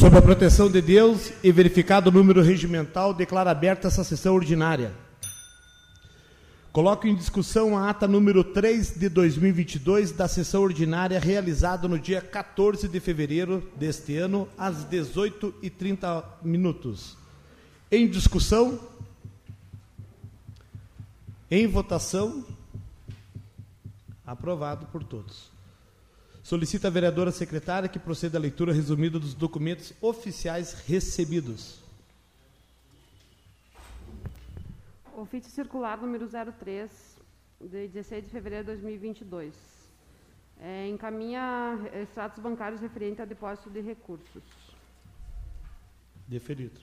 Sob a proteção de Deus e verificado o número regimental, declaro aberta essa sessão ordinária. Coloco em discussão a ata número 3 de 2022 da sessão ordinária realizada no dia 14 de fevereiro deste ano, às 18h30 minutos. Em discussão, em votação, aprovado por todos. Solicita a vereadora secretária que proceda à leitura resumida dos documentos oficiais recebidos. Ofício circular número 03, de 16 de fevereiro de 2022. É, encaminha extratos bancários referentes a depósito de recursos. Deferido.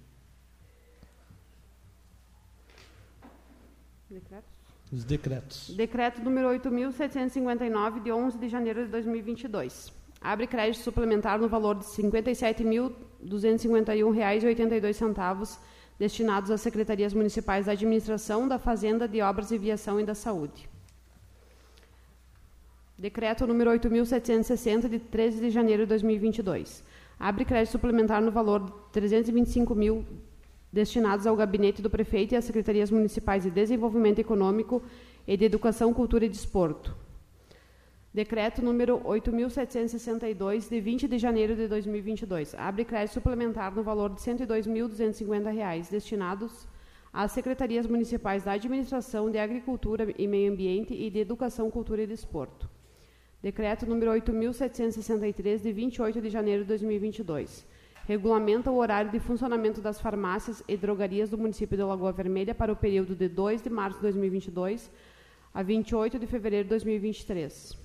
Decretos? Os decretos. Decreto número 8.759, de 11 de janeiro de 2022. Abre crédito suplementar no valor de R$ 57.251,82 destinados às secretarias municipais da Administração, da Fazenda, de Obras e Viação e da Saúde. Decreto número 8.760, de 13 de janeiro de 2022. Abre crédito suplementar no valor de 325 mil destinados ao gabinete do prefeito e às secretarias municipais de Desenvolvimento Econômico e de Educação, Cultura e Desporto. Decreto número 8.762, de 20 de janeiro de 2022. Abre crédito suplementar no valor de R$ 102.250, destinados às secretarias municipais da Administração de Agricultura e Meio Ambiente e de Educação, Cultura e Desporto. Decreto número 8.763, de 28 de janeiro de 2022. Regulamenta o horário de funcionamento das farmácias e drogarias do município de Lagoa Vermelha para o período de 2 de março de 2022 a 28 de fevereiro de 2023.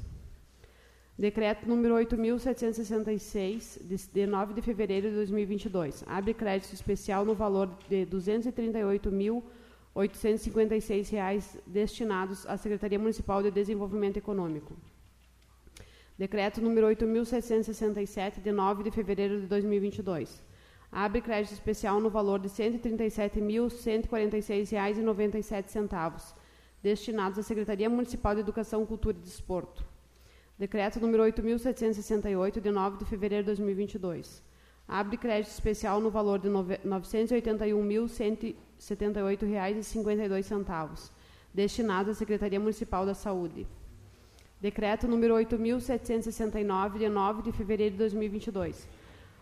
Decreto número 8.766, de 9 de fevereiro de 2022. Abre crédito especial no valor de R$ 238.856 destinados à Secretaria Municipal de Desenvolvimento Econômico. Decreto número 8.767, de 9 de fevereiro de 2022. Abre crédito especial no valor de R$ 137.146,97 destinados à Secretaria Municipal de Educação, Cultura e Desporto. Decreto número 8.768, de 9 de fevereiro de 2022. Abre crédito especial no valor de R$ 981.178,52, destinado à Secretaria Municipal da Saúde. Decreto número 8.769, de 9 de fevereiro de 2022.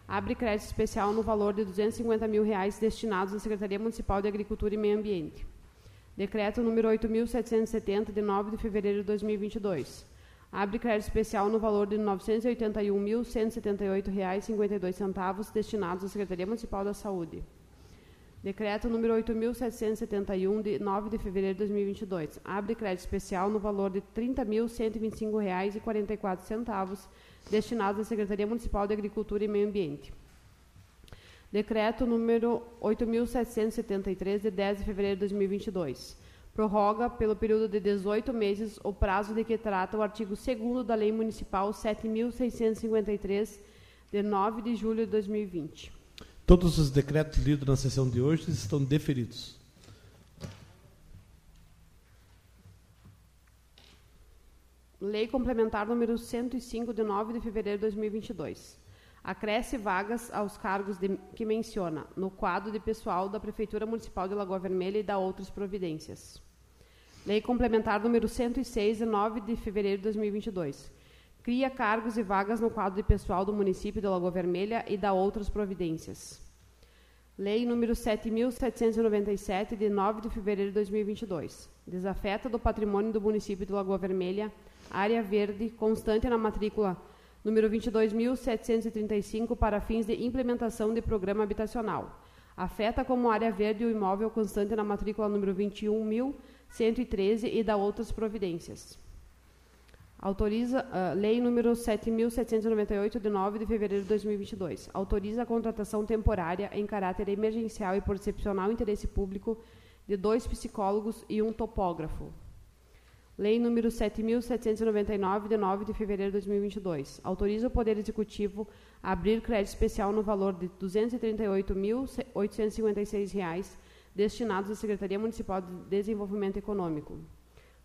Abre crédito especial no valor de 250 mil reais destinados à Secretaria Municipal de Agricultura e Meio Ambiente. Decreto número 8.770, de 9 de fevereiro de 2022 abre crédito especial no valor de R$ 981.178,52 destinados à Secretaria Municipal da Saúde. Decreto número 8.771, de 9 de fevereiro de 2022. Abre crédito especial no valor de R$ 30.125,44 destinados à Secretaria Municipal de Agricultura e Meio Ambiente. Decreto número 8.773, de 10 de fevereiro de 2022 prorroga pelo período de 18 meses o prazo de que trata o artigo 2 da Lei Municipal 7.653, de 9 de julho de 2020. Todos os decretos lidos na sessão de hoje estão deferidos. Lei Complementar número 105, de 9 de fevereiro de 2022. Acresce vagas aos cargos de, que menciona no quadro de pessoal da Prefeitura Municipal de Lagoa Vermelha e da outras providências. Lei Complementar número 106, de 9 de fevereiro de 2022. Cria cargos e vagas no quadro de pessoal do município de Lagoa Vermelha e da outras providências. Lei número 7.797, de 9 de fevereiro de 2022. Desafeta do patrimônio do município de Lagoa Vermelha, área verde, constante na matrícula número 22.735, para fins de implementação de programa habitacional. Afeta como área verde o imóvel constante na matrícula número 21.113 e da outras providências. Autoriza uh, Lei número 7.798, de 9 de fevereiro de 2022. Autoriza a contratação temporária em caráter emergencial e por excepcional interesse público de dois psicólogos e um topógrafo. Lei número 7.799, de 9 de fevereiro de 2022. Autoriza o Poder Executivo a abrir crédito especial no valor de R$ 238.856 destinados à Secretaria Municipal de Desenvolvimento Econômico.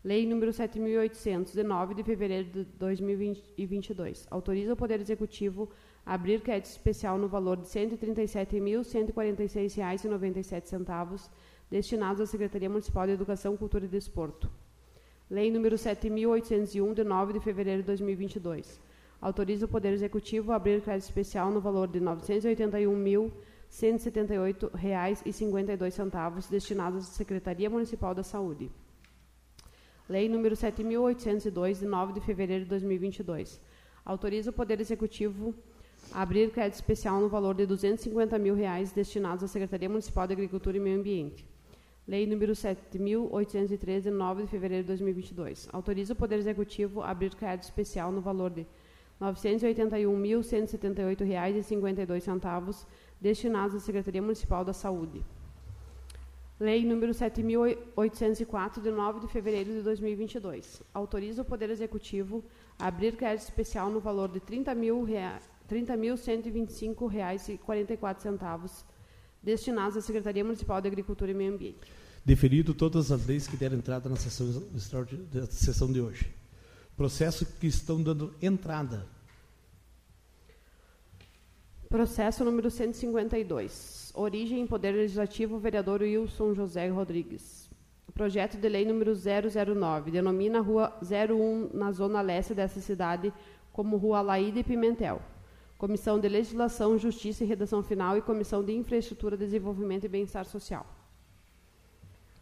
Lei número 7.800, de 9 de fevereiro de 2022. Autoriza o Poder Executivo abrir crédito especial no valor de R$ 137.146,97, destinados à Secretaria Municipal de Educação, Cultura e Desporto. Lei número 7.801, de 9 de fevereiro de 2022. Autoriza o Poder Executivo a abrir crédito especial no valor de R$ 981.178,52, destinados à Secretaria Municipal da Saúde. Lei número 7.802, de 9 de fevereiro de 2022. Autoriza o Poder Executivo a abrir crédito especial no valor de 250 mil reais destinados à Secretaria Municipal de Agricultura e Meio Ambiente. Lei número 7.813, de 9 de fevereiro de 2022. Autoriza o Poder Executivo a abrir crédito especial no valor de R$ 981.178,52, destinados à Secretaria Municipal da Saúde. Lei número 7.804, de 9 de fevereiro de 2022. Autoriza o Poder Executivo a abrir crédito especial no valor de R$ 30.125,44, destinados à Secretaria Municipal de Agricultura e Meio Ambiente. Deferido todas as leis que deram entrada na sessão, sessão de hoje. Processo que estão dando entrada. Processo número 152. Origem em Poder Legislativo, vereador Wilson José Rodrigues. Projeto de lei número 009. Denomina a Rua 01 na zona leste dessa cidade como Rua Laíde Pimentel. Comissão de Legislação, Justiça e Redação Final e Comissão de Infraestrutura, Desenvolvimento e Bem-Estar Social.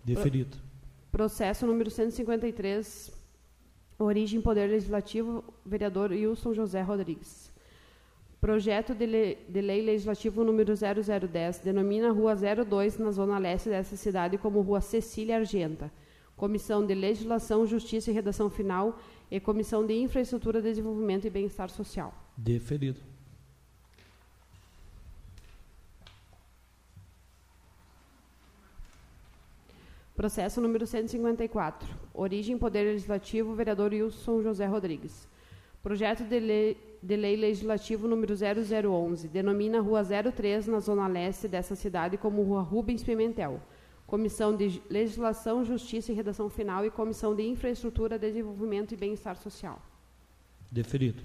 Deferido. Processo número 153. Origem Poder Legislativo, vereador Wilson José Rodrigues. Projeto de lei, de lei, legislativo número 0010 denomina a Rua 02 na zona leste dessa cidade como Rua Cecília Argenta. Comissão de Legislação, Justiça e Redação Final e Comissão de Infraestrutura, Desenvolvimento e Bem-Estar Social. Deferido. Processo número 154. Origem Poder Legislativo, vereador Wilson José Rodrigues. Projeto de lei, de lei legislativo número 0011 denomina a Rua 03 na zona leste dessa cidade como Rua Rubens Pimentel. Comissão de Legislação, Justiça e Redação Final e Comissão de Infraestrutura, Desenvolvimento e Bem-Estar Social. Deferido.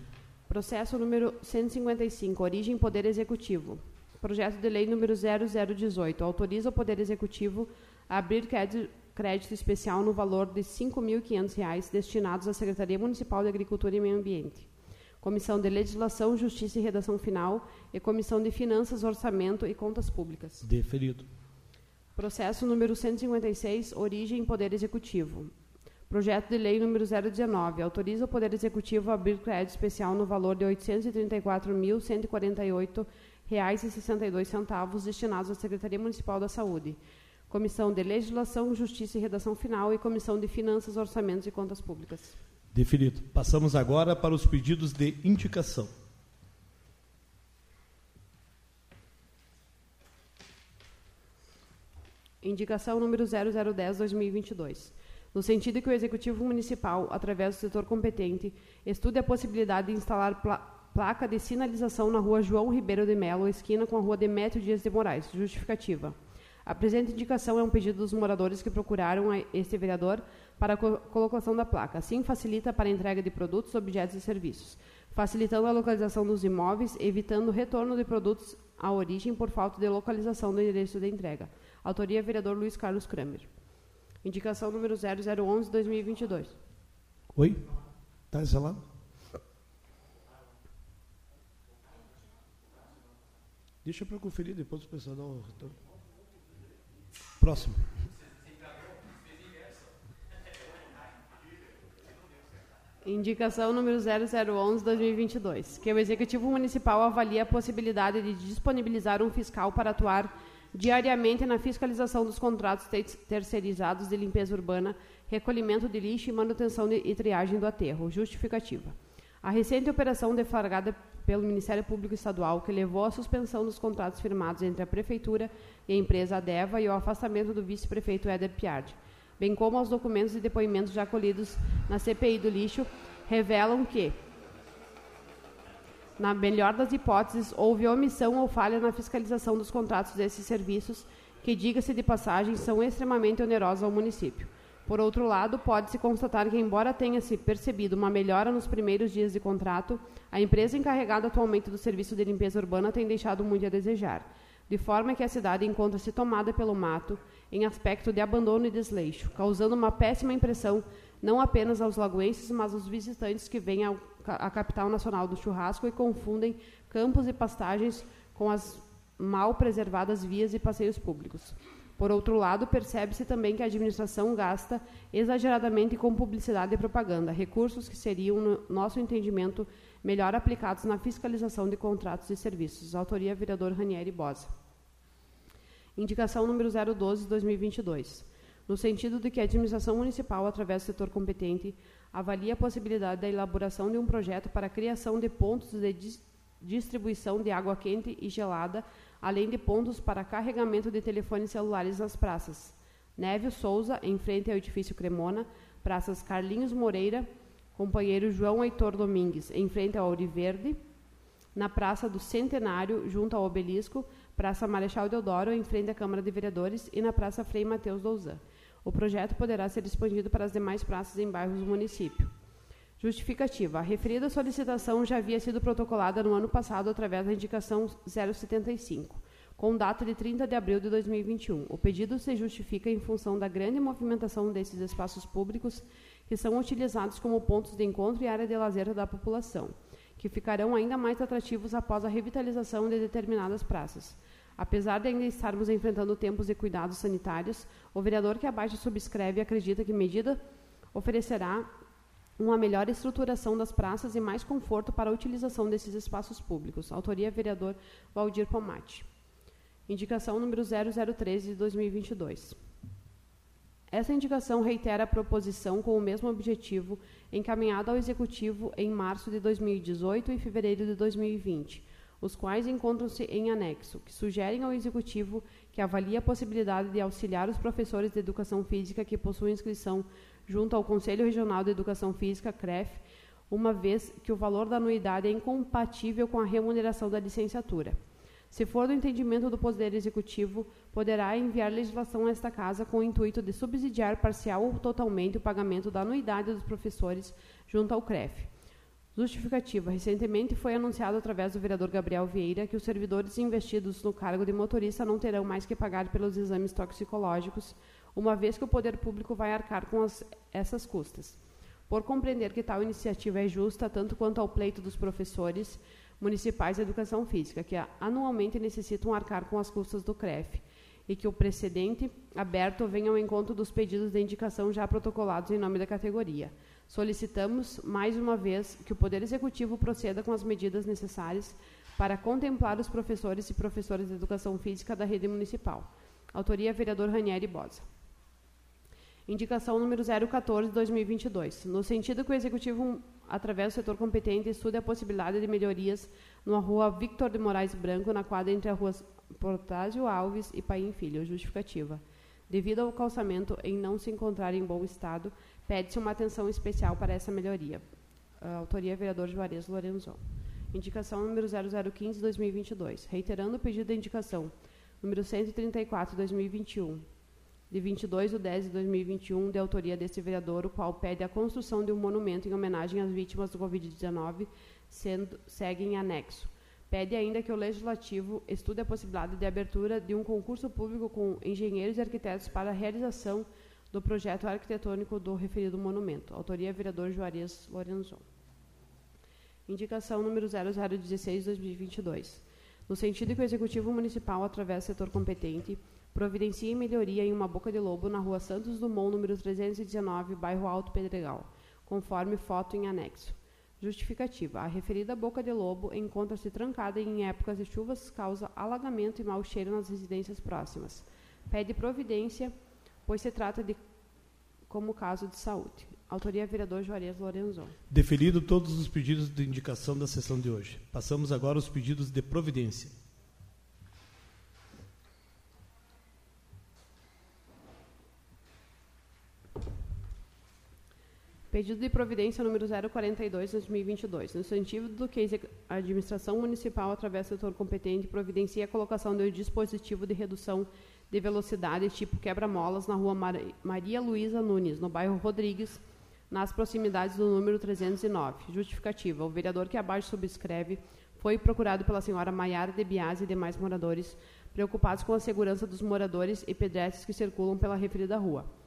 Processo número 155. Origem Poder Executivo. Projeto de lei número 0018 autoriza o Poder Executivo abrir crédito, crédito especial no valor de R$ 5.500 destinados à Secretaria Municipal de Agricultura e Meio Ambiente. Comissão de Legislação, Justiça e Redação Final e Comissão de Finanças, Orçamento e Contas Públicas. Deferido. Processo número 156, origem Poder Executivo. Projeto de Lei número 019 autoriza o Poder Executivo a abrir crédito especial no valor de R$ 834.148,62 destinados à Secretaria Municipal da Saúde Comissão de Legislação, Justiça e Redação Final e Comissão de Finanças, Orçamentos e Contas Públicas. Definido. Passamos agora para os pedidos de indicação. Indicação número 0010-2022. No sentido que o Executivo Municipal, através do setor competente, estude a possibilidade de instalar pla placa de sinalização na rua João Ribeiro de Melo, esquina com a rua Demétrio Dias de Moraes. Justificativa. A presente indicação é um pedido dos moradores que procuraram este vereador para a colocação da placa. Assim, facilita para a entrega de produtos, objetos e serviços, facilitando a localização dos imóveis, evitando o retorno de produtos à origem por falta de localização do endereço de entrega. Autoria, vereador Luiz Carlos Kramer. Indicação número 0011-2022. Oi? Está exalado? Deixa para conferir depois o pessoal dar o retorno. Próximo. Indicação número 0011-2022, que o Executivo Municipal avalia a possibilidade de disponibilizar um fiscal para atuar diariamente na fiscalização dos contratos terceirizados de limpeza urbana, recolhimento de lixo e manutenção de, e triagem do aterro. Justificativa. A recente operação deflagrada pelo Ministério Público Estadual, que levou à suspensão dos contratos firmados entre a Prefeitura e a empresa Adeva e ao afastamento do vice-prefeito Éder Piardi, bem como aos documentos e depoimentos já colhidos na CPI do lixo, revelam que, na melhor das hipóteses, houve omissão ou falha na fiscalização dos contratos desses serviços, que, diga-se de passagem, são extremamente onerosos ao município. Por outro lado, pode-se constatar que, embora tenha se percebido uma melhora nos primeiros dias de contrato, a empresa encarregada atualmente do serviço de limpeza urbana tem deixado muito a desejar, de forma que a cidade encontra-se tomada pelo mato em aspecto de abandono e desleixo, causando uma péssima impressão não apenas aos lagoenses, mas aos visitantes que vêm à capital nacional do churrasco e confundem campos e pastagens com as mal preservadas vias e passeios públicos. Por outro lado, percebe-se também que a administração gasta exageradamente com publicidade e propaganda, recursos que seriam, no nosso entendimento, melhor aplicados na fiscalização de contratos e serviços. Autoria vereador Ranieri Bosa. Indicação número 012-2022. No sentido de que a administração municipal, através do setor competente, avalie a possibilidade da elaboração de um projeto para a criação de pontos de distribuição de água quente e gelada além de pontos para carregamento de telefones celulares nas praças. Névio Souza, em frente ao edifício Cremona, praças Carlinhos Moreira, companheiro João Heitor Domingues, em frente ao Auriverde, na Praça do Centenário, junto ao Obelisco, Praça Marechal Deodoro, em frente à Câmara de Vereadores, e na Praça Frei Mateus Douzan. O projeto poderá ser expandido para as demais praças em bairros do município. Justificativa. A referida solicitação já havia sido protocolada no ano passado através da indicação 075, com data de 30 de abril de 2021. O pedido se justifica em função da grande movimentação desses espaços públicos que são utilizados como pontos de encontro e área de lazer da população, que ficarão ainda mais atrativos após a revitalização de determinadas praças. Apesar de ainda estarmos enfrentando tempos de cuidados sanitários, o vereador que abaixo subscreve acredita que medida oferecerá uma melhor estruturação das praças e mais conforto para a utilização desses espaços públicos. Autoria vereador Valdir Pomati. Indicação número 0013 de 2022. Essa indicação reitera a proposição com o mesmo objetivo encaminhada ao Executivo em março de 2018 e fevereiro de 2020, os quais encontram-se em anexo, que sugerem ao Executivo que avalie a possibilidade de auxiliar os professores de educação física que possuem inscrição junto ao Conselho Regional de Educação Física, CREF, uma vez que o valor da anuidade é incompatível com a remuneração da licenciatura. Se for do entendimento do Poder Executivo, poderá enviar legislação a esta Casa com o intuito de subsidiar parcial ou totalmente o pagamento da anuidade dos professores junto ao CREF. Justificativa. Recentemente foi anunciado através do vereador Gabriel Vieira que os servidores investidos no cargo de motorista não terão mais que pagar pelos exames toxicológicos uma vez que o poder público vai arcar com as, essas custas. Por compreender que tal iniciativa é justa tanto quanto ao pleito dos professores municipais de educação física, que anualmente necessitam arcar com as custas do CREF, e que o precedente aberto venha ao encontro dos pedidos de indicação já protocolados em nome da categoria. Solicitamos, mais uma vez, que o Poder Executivo proceda com as medidas necessárias para contemplar os professores e professoras de educação física da rede municipal. Autoria, vereador Ranieri Bosa. Indicação número 014 de 2022, no sentido que o Executivo, através do setor competente, estude a possibilidade de melhorias na rua Victor de Moraes Branco, na quadra entre as ruas Portásio Alves e Paim Filho, justificativa. Devido ao calçamento em não se encontrar em bom estado, pede-se uma atenção especial para essa melhoria. A autoria, vereador Juarez Lorenzon. Indicação número 0015 de 2022, reiterando o pedido de indicação número 134 de 2021, de 22 de 10 de 2021, de autoria deste vereador, o qual pede a construção de um monumento em homenagem às vítimas do Covid-19, sendo segue em anexo. Pede ainda que o Legislativo estude a possibilidade de abertura de um concurso público com engenheiros e arquitetos para a realização do projeto arquitetônico do referido monumento. Autoria, vereador Juarez Lorenzon. Indicação número 0016-2022. No sentido que o Executivo Municipal, através do setor competente, providencie melhoria em uma boca de lobo na rua Santos Dumont, número 319, bairro Alto Pedregal, conforme foto em anexo. Justificativa. A referida boca de lobo encontra-se trancada e em épocas de chuvas causa alagamento e mau cheiro nas residências próximas. Pede providência, pois se trata de como caso de saúde. Autoria vereador Juarez Lorenzon. Deferido todos os pedidos de indicação da sessão de hoje. Passamos agora aos pedidos de providência. Pedido de providência número 042-2022, no sentido que a administração municipal, através do setor competente, providencia a colocação de um dispositivo de redução de velocidade tipo quebra-molas na rua Maria Luísa Nunes, no bairro Rodrigues, nas proximidades do número 309. Justificativa. O vereador que abaixo subscreve foi procurado pela senhora Maiara de Biase e demais moradores, preocupados com a segurança dos moradores e pedestres que circulam pela referida rua.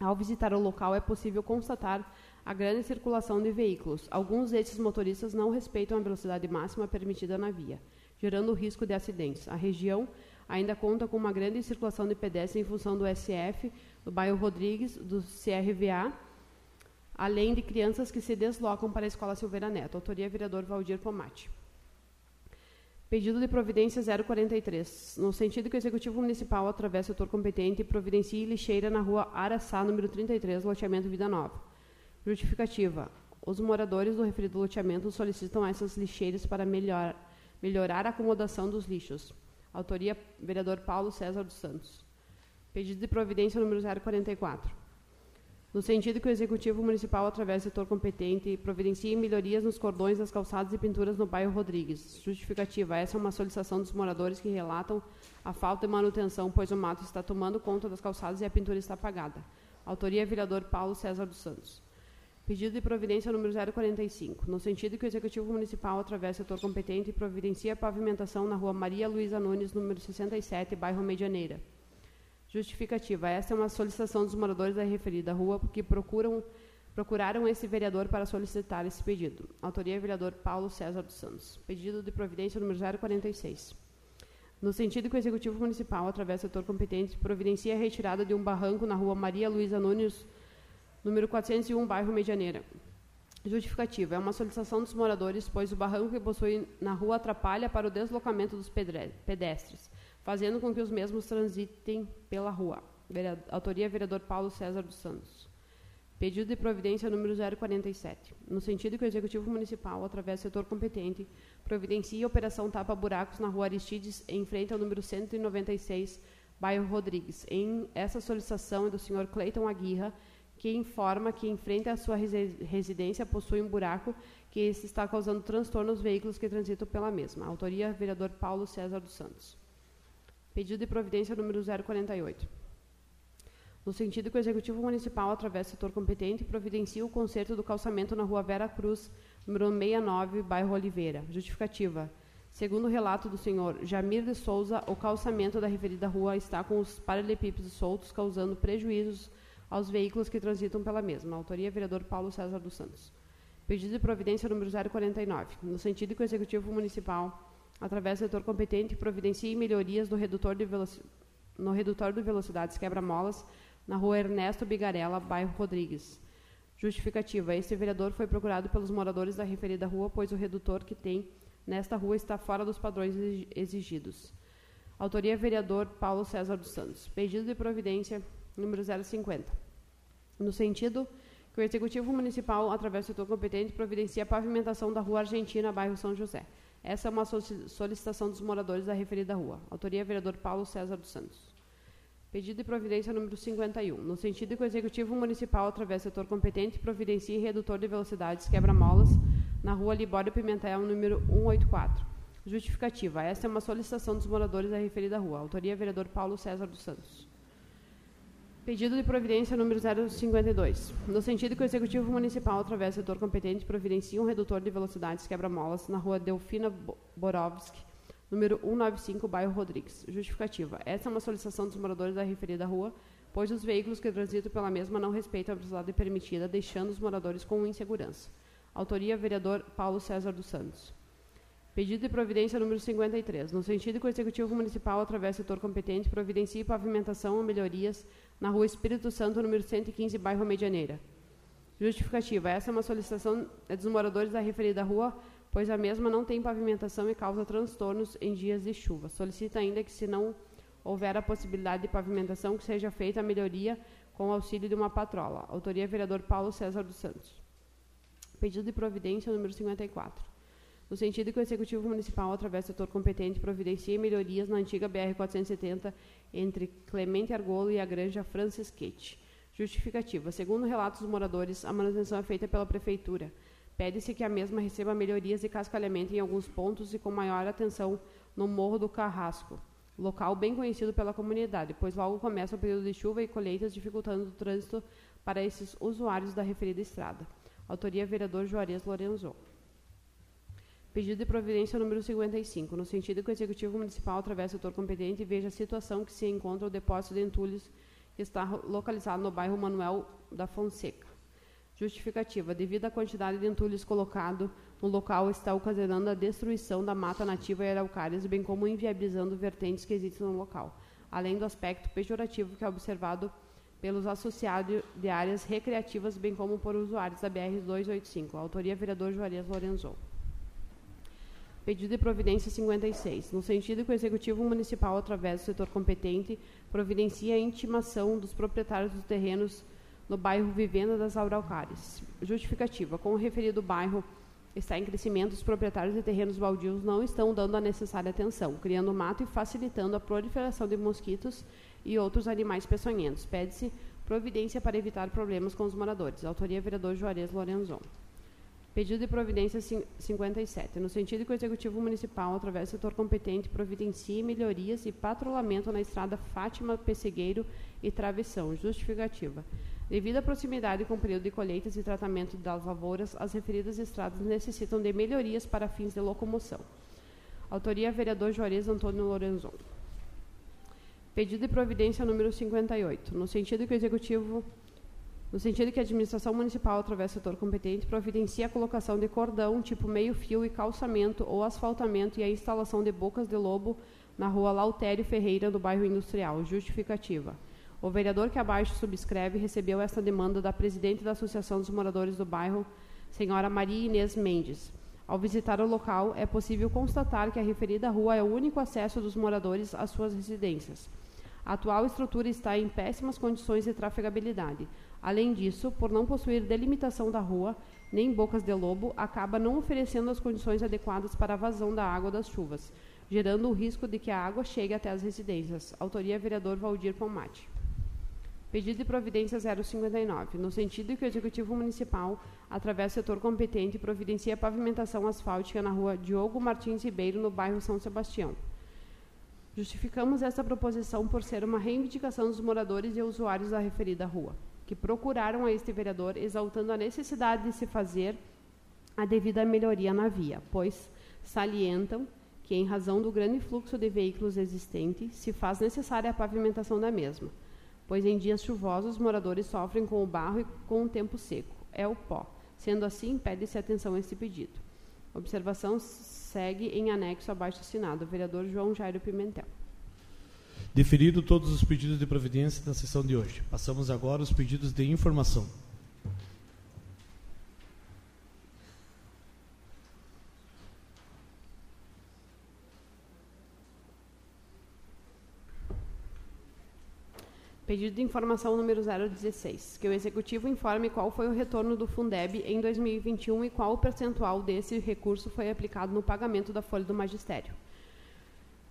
Ao visitar o local, é possível constatar a grande circulação de veículos. Alguns desses motoristas não respeitam a velocidade máxima permitida na via, gerando risco de acidentes. A região ainda conta com uma grande circulação de pedestres em função do SF, do bairro Rodrigues, do CRVA, além de crianças que se deslocam para a Escola Silveira Neto. Autoria vereador Valdir Pomate. Pedido de providência 043. No sentido que o Executivo Municipal, através do setor competente, providencie lixeira na rua Araçá, número 33, loteamento Vida Nova. Justificativa. Os moradores do referido loteamento solicitam essas lixeiras para melhor, melhorar a acomodação dos lixos. Autoria, vereador Paulo César dos Santos. Pedido de providência número 044 no sentido que o Executivo Municipal, através do setor competente, providencie melhorias nos cordões das calçadas e pinturas no bairro Rodrigues. Justificativa. Essa é uma solicitação dos moradores que relatam a falta de manutenção, pois o mato está tomando conta das calçadas e a pintura está apagada. Autoria, vereador Paulo César dos Santos. Pedido de providência número 045. No sentido que o Executivo Municipal, através do setor competente, providencie a pavimentação na rua Maria Luísa Nunes, número 67, bairro Medianeira. Justificativa. Esta é uma solicitação dos moradores da referida rua que procuram, procuraram esse vereador para solicitar esse pedido. Autoria vereador Paulo César dos Santos. Pedido de providência número 046. No sentido que o Executivo Municipal, através do setor competente, providencia a retirada de um barranco na rua Maria Luísa Nunes, número 401, bairro Medianeira. Justificativa. É uma solicitação dos moradores, pois o barranco que possui na rua atrapalha para o deslocamento dos pedestres fazendo com que os mesmos transitem pela rua. Autoria vereador Paulo César dos Santos. Pedido de providência número 047. No sentido que o Executivo Municipal, através do setor competente, providencie a operação tapa-buracos na rua Aristides, em frente ao número 196, bairro Rodrigues. Em essa solicitação é do senhor Cleiton Aguirra, que informa que em frente à sua residência possui um buraco que está causando transtorno aos veículos que transitam pela mesma. Autoria vereador Paulo César dos Santos. Pedido de providência número 048. No sentido que o Executivo Municipal, através do setor competente, providencia o conserto do calçamento na rua Vera Cruz, número 69, bairro Oliveira. Justificativa. Segundo o relato do senhor Jamir de Souza, o calçamento da referida rua está com os paralelepípedos soltos, causando prejuízos aos veículos que transitam pela mesma. Autoria, vereador Paulo César dos Santos. Pedido de providência número 049. No sentido que o Executivo Municipal através do setor competente, providencie melhorias do redutor de no redutor de velocidades quebra-molas na rua Ernesto Bigarella, bairro Rodrigues. Justificativa. Este vereador foi procurado pelos moradores da referida rua, pois o redutor que tem nesta rua está fora dos padrões exigidos. Autoria vereador Paulo César dos Santos. Pedido de providência número 050. No sentido que o Executivo Municipal, através do setor competente, providencia a pavimentação da rua Argentina, bairro São José. Essa é uma solicitação dos moradores da referida rua. Autoria vereador Paulo César dos Santos. Pedido de providência número 51. No sentido que o Executivo Municipal, através do setor competente, providencie redutor de velocidades quebra-molas na rua Libório Pimentel, número 184. Justificativa. Esta é uma solicitação dos moradores da referida rua. Autoria vereador Paulo César dos Santos. Pedido de providência número 052. No sentido que o Executivo Municipal, através do setor competente, providencie um redutor de velocidades quebra-molas na rua Delfina Borovski, número 195, bairro Rodrigues. Justificativa. Essa é uma solicitação dos moradores da referida rua, pois os veículos que transitam pela mesma não respeitam a velocidade permitida, deixando os moradores com insegurança. Autoria, vereador Paulo César dos Santos. Pedido de providência número 53. No sentido que o Executivo Municipal, através do setor competente, providencie pavimentação ou melhorias na rua Espírito Santo, número 115, bairro Medianeira. Justificativa. Essa é uma solicitação dos moradores da referida rua, pois a mesma não tem pavimentação e causa transtornos em dias de chuva. Solicita ainda que, se não houver a possibilidade de pavimentação, que seja feita a melhoria com o auxílio de uma patrola. Autoria vereador Paulo César dos Santos. Pedido de providência número 54 no sentido que o Executivo Municipal, através do setor competente, providencie melhorias na antiga BR-470 entre Clemente Argolo e a Granja Francisquete. Justificativa. Segundo relatos dos moradores, a manutenção é feita pela Prefeitura. Pede-se que a mesma receba melhorias e cascalhamento em alguns pontos e com maior atenção no Morro do Carrasco, local bem conhecido pela comunidade, pois logo começa o período de chuva e colheitas, dificultando o trânsito para esses usuários da referida estrada. Autoria vereador Juarez Lorenzo. Pedido de providência número 55, no sentido que o Executivo Municipal, através do setor competente, veja a situação que se encontra o depósito de entulhos que está localizado no bairro Manuel da Fonseca. Justificativa. Devido à quantidade de entulhos colocado no local, está ocasionando a destruição da mata nativa e araucárias, bem como inviabilizando vertentes que existem no local, além do aspecto pejorativo que é observado pelos associados de áreas recreativas, bem como por usuários da BR-285. Autoria, vereador Juarez Lorenzo. Pedido de providência 56. No sentido que o Executivo Municipal, através do setor competente, providencia a intimação dos proprietários dos terrenos no bairro Vivenda das Araucárias. Justificativa. Com o referido bairro está em crescimento, os proprietários de terrenos baldios não estão dando a necessária atenção, criando mato e facilitando a proliferação de mosquitos e outros animais peçonhentos. Pede-se providência para evitar problemas com os moradores. Autoria vereador Juarez Lorenzon. Pedido de providência 57, no sentido que o Executivo Municipal, através do setor competente, providencie melhorias e patrulhamento na estrada Fátima Pessegueiro e Travessão. Justificativa. Devido à proximidade com o período de colheitas e tratamento das lavouras, as referidas estradas necessitam de melhorias para fins de locomoção. Autoria vereador Juarez Antônio Lorenzon. Pedido de providência número 58, no sentido que o Executivo no sentido que a administração municipal, através do setor competente, providencia a colocação de cordão tipo meio-fio e calçamento ou asfaltamento e a instalação de bocas de lobo na rua Lautério Ferreira, do bairro Industrial. Justificativa. O vereador que abaixo subscreve recebeu esta demanda da presidente da Associação dos Moradores do Bairro, senhora Maria Inês Mendes. Ao visitar o local, é possível constatar que a referida rua é o único acesso dos moradores às suas residências. A atual estrutura está em péssimas condições de trafegabilidade. Além disso, por não possuir delimitação da rua, nem bocas de lobo, acaba não oferecendo as condições adequadas para a vazão da água das chuvas, gerando o risco de que a água chegue até as residências. Autoria vereador Valdir Pomate. Pedido de providência 059, no sentido que o Executivo Municipal, através do setor competente, providencia a pavimentação asfáltica na rua Diogo Martins Ribeiro, no bairro São Sebastião. Justificamos esta proposição por ser uma reivindicação dos moradores e usuários da referida rua que procuraram a este vereador exaltando a necessidade de se fazer a devida melhoria na via, pois salientam que, em razão do grande fluxo de veículos existente, se faz necessária a pavimentação da mesma, pois em dias chuvosos os moradores sofrem com o barro e com o tempo seco, é o pó. Sendo assim, pede-se atenção a este pedido. Observação segue em anexo abaixo assinado, vereador João Jairo Pimentel. Deferido todos os pedidos de providência da sessão de hoje. Passamos agora aos pedidos de informação. Pedido de informação número 016, que o Executivo informe qual foi o retorno do Fundeb em 2021 e qual o percentual desse recurso foi aplicado no pagamento da folha do magistério.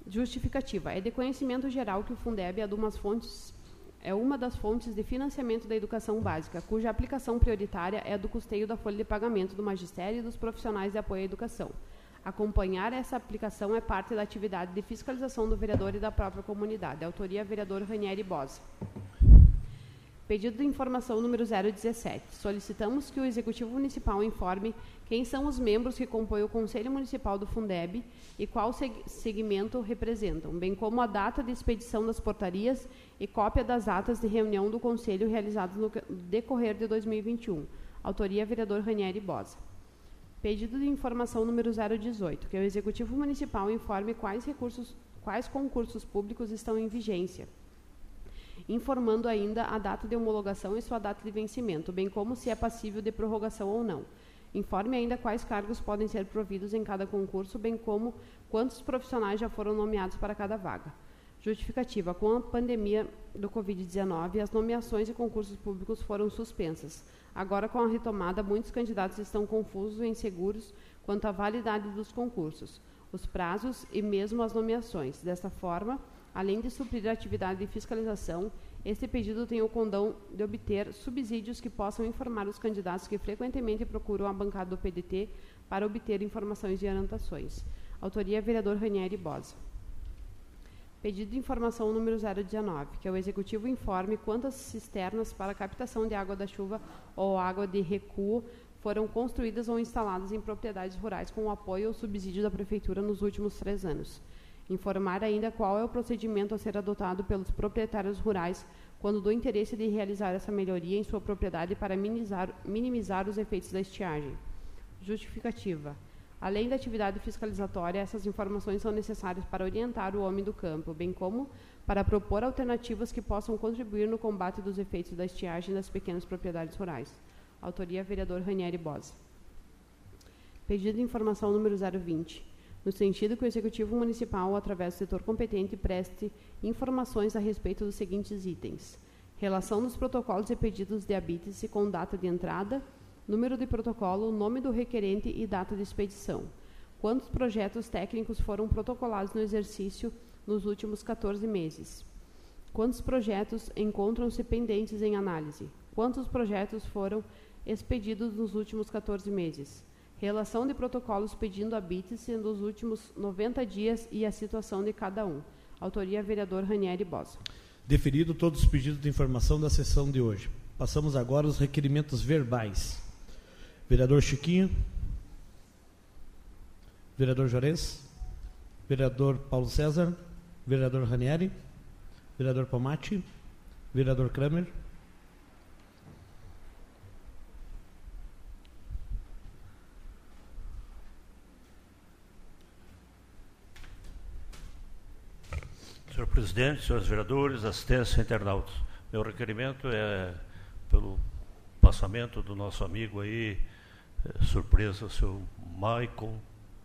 Justificativa. É de conhecimento geral que o Fundeb é, uma fontes, é uma das fontes de financiamento da educação básica, cuja aplicação prioritária é do custeio da folha de pagamento do magistério e dos profissionais de apoio à educação. Acompanhar essa aplicação é parte da atividade de fiscalização do vereador e da própria comunidade. Autoria, vereador Ranieri Bosa. Pedido de informação número 017. Solicitamos que o Executivo Municipal informe quem são os membros que compõem o Conselho Municipal do Fundeb e qual segmento representam, bem como a data de expedição das portarias e cópia das atas de reunião do Conselho realizadas no decorrer de 2021. Autoria, vereador Ranieri Bosa. Pedido de informação número 018, que o Executivo Municipal informe quais recursos, quais concursos públicos estão em vigência informando ainda a data de homologação e sua data de vencimento, bem como se é passível de prorrogação ou não. Informe ainda quais cargos podem ser providos em cada concurso, bem como quantos profissionais já foram nomeados para cada vaga. Justificativa: com a pandemia do Covid-19, as nomeações e concursos públicos foram suspensas. Agora, com a retomada, muitos candidatos estão confusos e inseguros quanto à validade dos concursos, os prazos e mesmo as nomeações. Desta forma, Além de suprir a atividade de fiscalização, este pedido tem o condão de obter subsídios que possam informar os candidatos que frequentemente procuram a bancada do PDT para obter informações e orientações. Autoria vereador Ranieri Bosa. Pedido de informação número 019, que é o Executivo informe quantas cisternas para captação de água da chuva ou água de recuo foram construídas ou instaladas em propriedades rurais com o apoio ou subsídio da Prefeitura nos últimos três anos. Informar ainda qual é o procedimento a ser adotado pelos proprietários rurais quando do interesse de realizar essa melhoria em sua propriedade para minimizar, minimizar os efeitos da estiagem. Justificativa. Além da atividade fiscalizatória, essas informações são necessárias para orientar o homem do campo, bem como para propor alternativas que possam contribuir no combate dos efeitos da estiagem das pequenas propriedades rurais. Autoria vereador Ranieri Bosa. Pedido de informação número 020 no sentido que o Executivo Municipal, através do setor competente, preste informações a respeito dos seguintes itens: relação dos protocolos e pedidos de habite-se com data de entrada, número de protocolo, nome do requerente e data de expedição. Quantos projetos técnicos foram protocolados no exercício nos últimos 14 meses? Quantos projetos encontram-se pendentes em análise? Quantos projetos foram expedidos nos últimos 14 meses? Relação de protocolos pedindo habite-se nos últimos 90 dias e a situação de cada um. Autoria vereador Ranieri Bosa. Deferido todos os pedidos de informação da sessão de hoje. Passamos agora aos requerimentos verbais. Vereador Chiquinho. Vereador Jorez. Vereador Paulo César. Vereador Ranieri. Vereador Pomati. Vereador Kramer. Senhor presidente, senhores vereadores, assistência internautas. Meu requerimento é pelo passamento do nosso amigo aí, é, surpresa, o seu Michael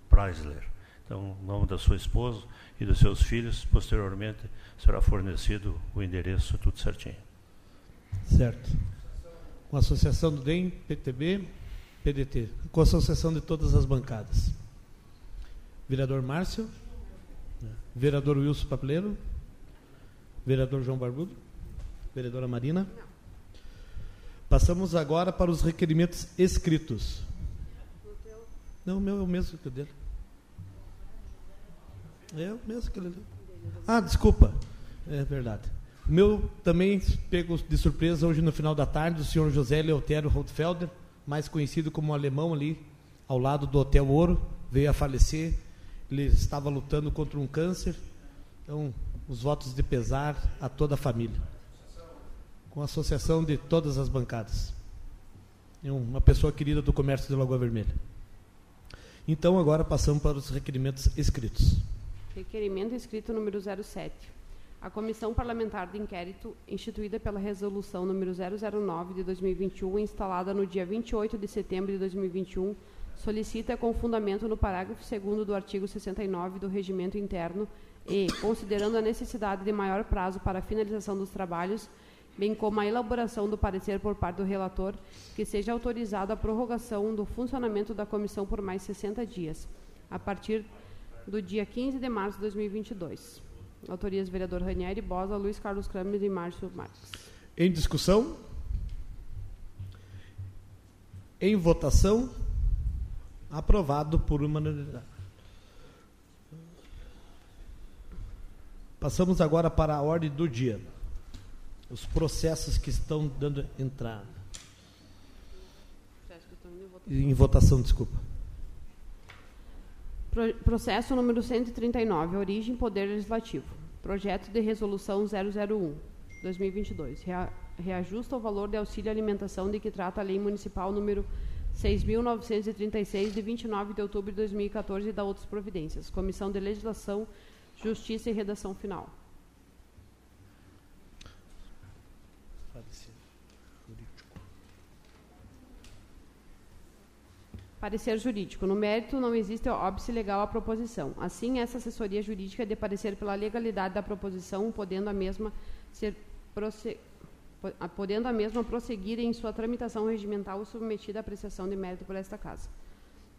Preisler. Então, em nome da sua esposa e dos seus filhos, posteriormente será fornecido o endereço, tudo certinho. Certo. Com a associação do DEM, PTB, PDT. Com a associação de todas as bancadas. Vereador Márcio. Vereador Wilson Papeleiro. Vereador João Barbudo. Vereadora Marina. Passamos agora para os requerimentos escritos. Não, o meu é o mesmo que o dele. É o mesmo que ele. Ah, desculpa. É verdade. O meu também pego de surpresa hoje no final da tarde, o senhor José Leotério Rotfelder, mais conhecido como alemão ali, ao lado do Hotel Ouro, veio a falecer ele estava lutando contra um câncer. Então, os votos de pesar a toda a família. Com a associação de todas as bancadas. É uma pessoa querida do comércio de Lagoa Vermelha. Então, agora passamos para os requerimentos escritos. Requerimento escrito número 07. A Comissão Parlamentar de Inquérito, instituída pela Resolução número 009 de 2021, instalada no dia 28 de setembro de 2021, solicita com fundamento no parágrafo 2 do artigo 69 do Regimento Interno e, considerando a necessidade de maior prazo para a finalização dos trabalhos, bem como a elaboração do parecer por parte do relator, que seja autorizada a prorrogação do funcionamento da comissão por mais 60 dias, a partir do dia 15 de março de 2022. Autorias vereador Ranieri Bosa, Luiz Carlos Kramer e Márcio Marques. Em discussão? Em votação? Aprovado por unanimidade. Passamos agora para a ordem do dia. Os processos que estão dando entrada. Em votação, desculpa. Processo número 139, Origem Poder Legislativo. Projeto de Resolução 001, 2022. Reajusta o valor de auxílio alimentação de que trata a Lei Municipal número 6.936, de 29 de outubro de 2014, e da outras providências. Comissão de Legislação, Justiça e Redação Final. Parecer jurídico. No mérito, não existe óbice legal à proposição. Assim, essa assessoria jurídica é de parecer pela legalidade da proposição, podendo a mesma ser podendo a mesma prosseguir em sua tramitação regimental submetida à apreciação de mérito por esta Casa.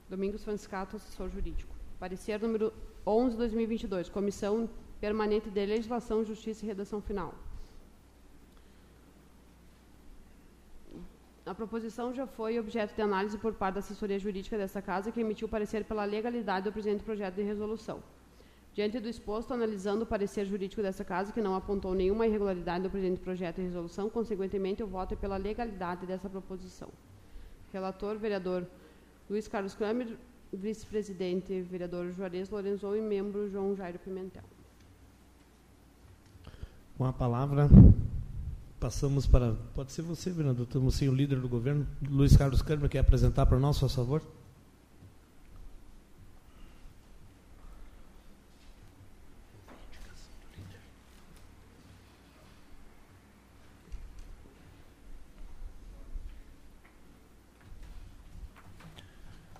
Domingos Franciscato, assessor jurídico. Parecer número 11 2022, Comissão permanente de Legislação, Justiça e Redação Final. A proposição já foi objeto de análise por parte da assessoria jurídica desta Casa, que emitiu parecer pela legalidade do presente projeto de resolução. Diante do exposto, analisando o parecer jurídico desta Casa, que não apontou nenhuma irregularidade no presente projeto de resolução, consequentemente, eu voto pela legalidade dessa proposição. Relator, vereador Luiz Carlos Kramer, vice-presidente, vereador Juarez Lorenzon e membro João Jairo Pimentel. Com a palavra, passamos para. Pode ser você, vereador. Estamos sem o líder do governo, Luiz Carlos Kramer, quer apresentar para nós, por favor?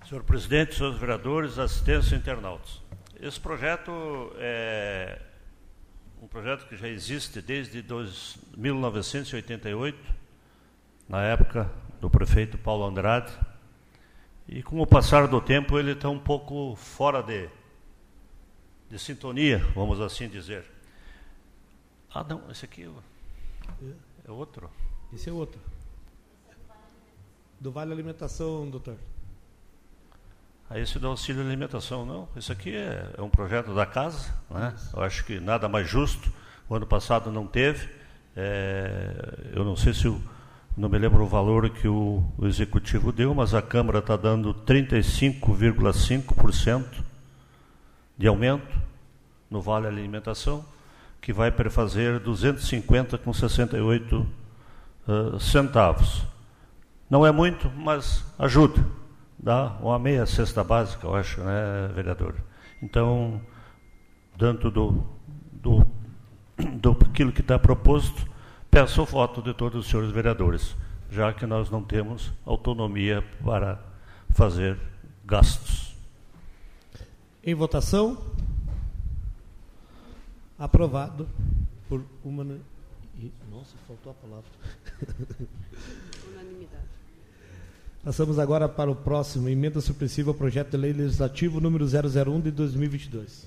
Senhor presidente, senhores vereadores, assistentes e internautas. Esse projeto é um projeto que já existe desde dois, 1988, na época do prefeito Paulo Andrade, e com o passar do tempo ele está um pouco fora de, de sintonia, vamos assim dizer. Ah, não, esse aqui é, é outro. Esse é outro. Do Vale Alimentação, doutor a esse do auxílio alimentação. Não, isso aqui é, é, um projeto da casa, né? eu acho que nada mais justo. O ano passado não teve. É, eu não sei se o, não me lembro o valor que o, o executivo deu, mas a Câmara está dando 35,5% de aumento no Vale Alimentação, que vai prefazer 250 com 68 uh, centavos. Não é muito, mas ajuda dá uma meia cesta básica, eu acho, né, vereador? Então, dentro do, do, do aquilo que está proposto, peço o voto de todos os senhores vereadores, já que nós não temos autonomia para fazer gastos. Em votação, aprovado por uma. Nossa, faltou a palavra. Passamos agora para o próximo, emenda supressiva ao projeto de lei legislativo número 001 de 2022.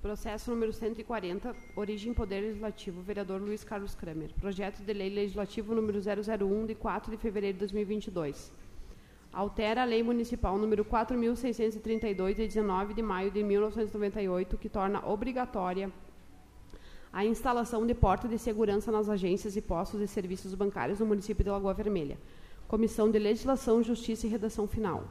Processo número 140, origem Poder Legislativo, vereador Luiz Carlos Kramer. Projeto de lei legislativo número 001 de 4 de fevereiro de 2022. Altera a lei municipal número 4632 de 19 de maio de 1998, que torna obrigatória a instalação de porta de segurança nas agências e postos de serviços bancários no município de Lagoa Vermelha Comissão de Legislação, Justiça e Redação Final.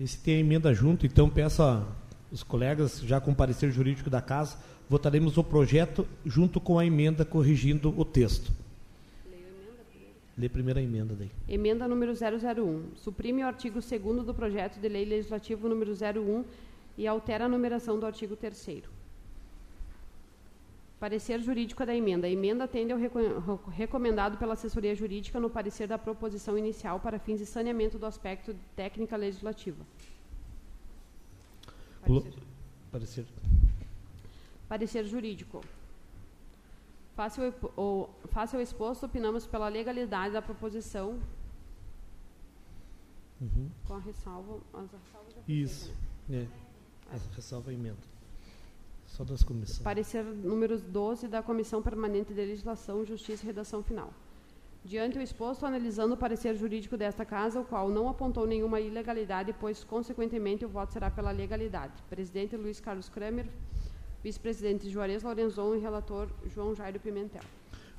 Esse tem a emenda junto, então peço aos colegas, já com o parecer jurídico da casa, votaremos o projeto junto com a emenda corrigindo o texto. Lê a primeira emenda daí. Emenda número 001. Suprime o artigo 2 do projeto de lei legislativo número 01 e altera a numeração do artigo 3 Parecer jurídico da emenda. A emenda atende ao recomendado pela assessoria jurídica no parecer da proposição inicial para fins de saneamento do aspecto de técnica legislativa. Parecer. Parecer, parecer jurídico. Face o, o, face o exposto, opinamos pela legalidade da proposição. Uhum. Com a ressalva. As ressalvas Isso. Né? É. A ressalva a emenda. Só das comissões. Parecer número 12 da Comissão Permanente de Legislação, Justiça e Redação Final. Diante o exposto, analisando o parecer jurídico desta Casa, o qual não apontou nenhuma ilegalidade, pois, consequentemente, o voto será pela legalidade. Presidente Luiz Carlos Kramer, vice-presidente Juarez Lorenzon e relator João Jairo Pimentel.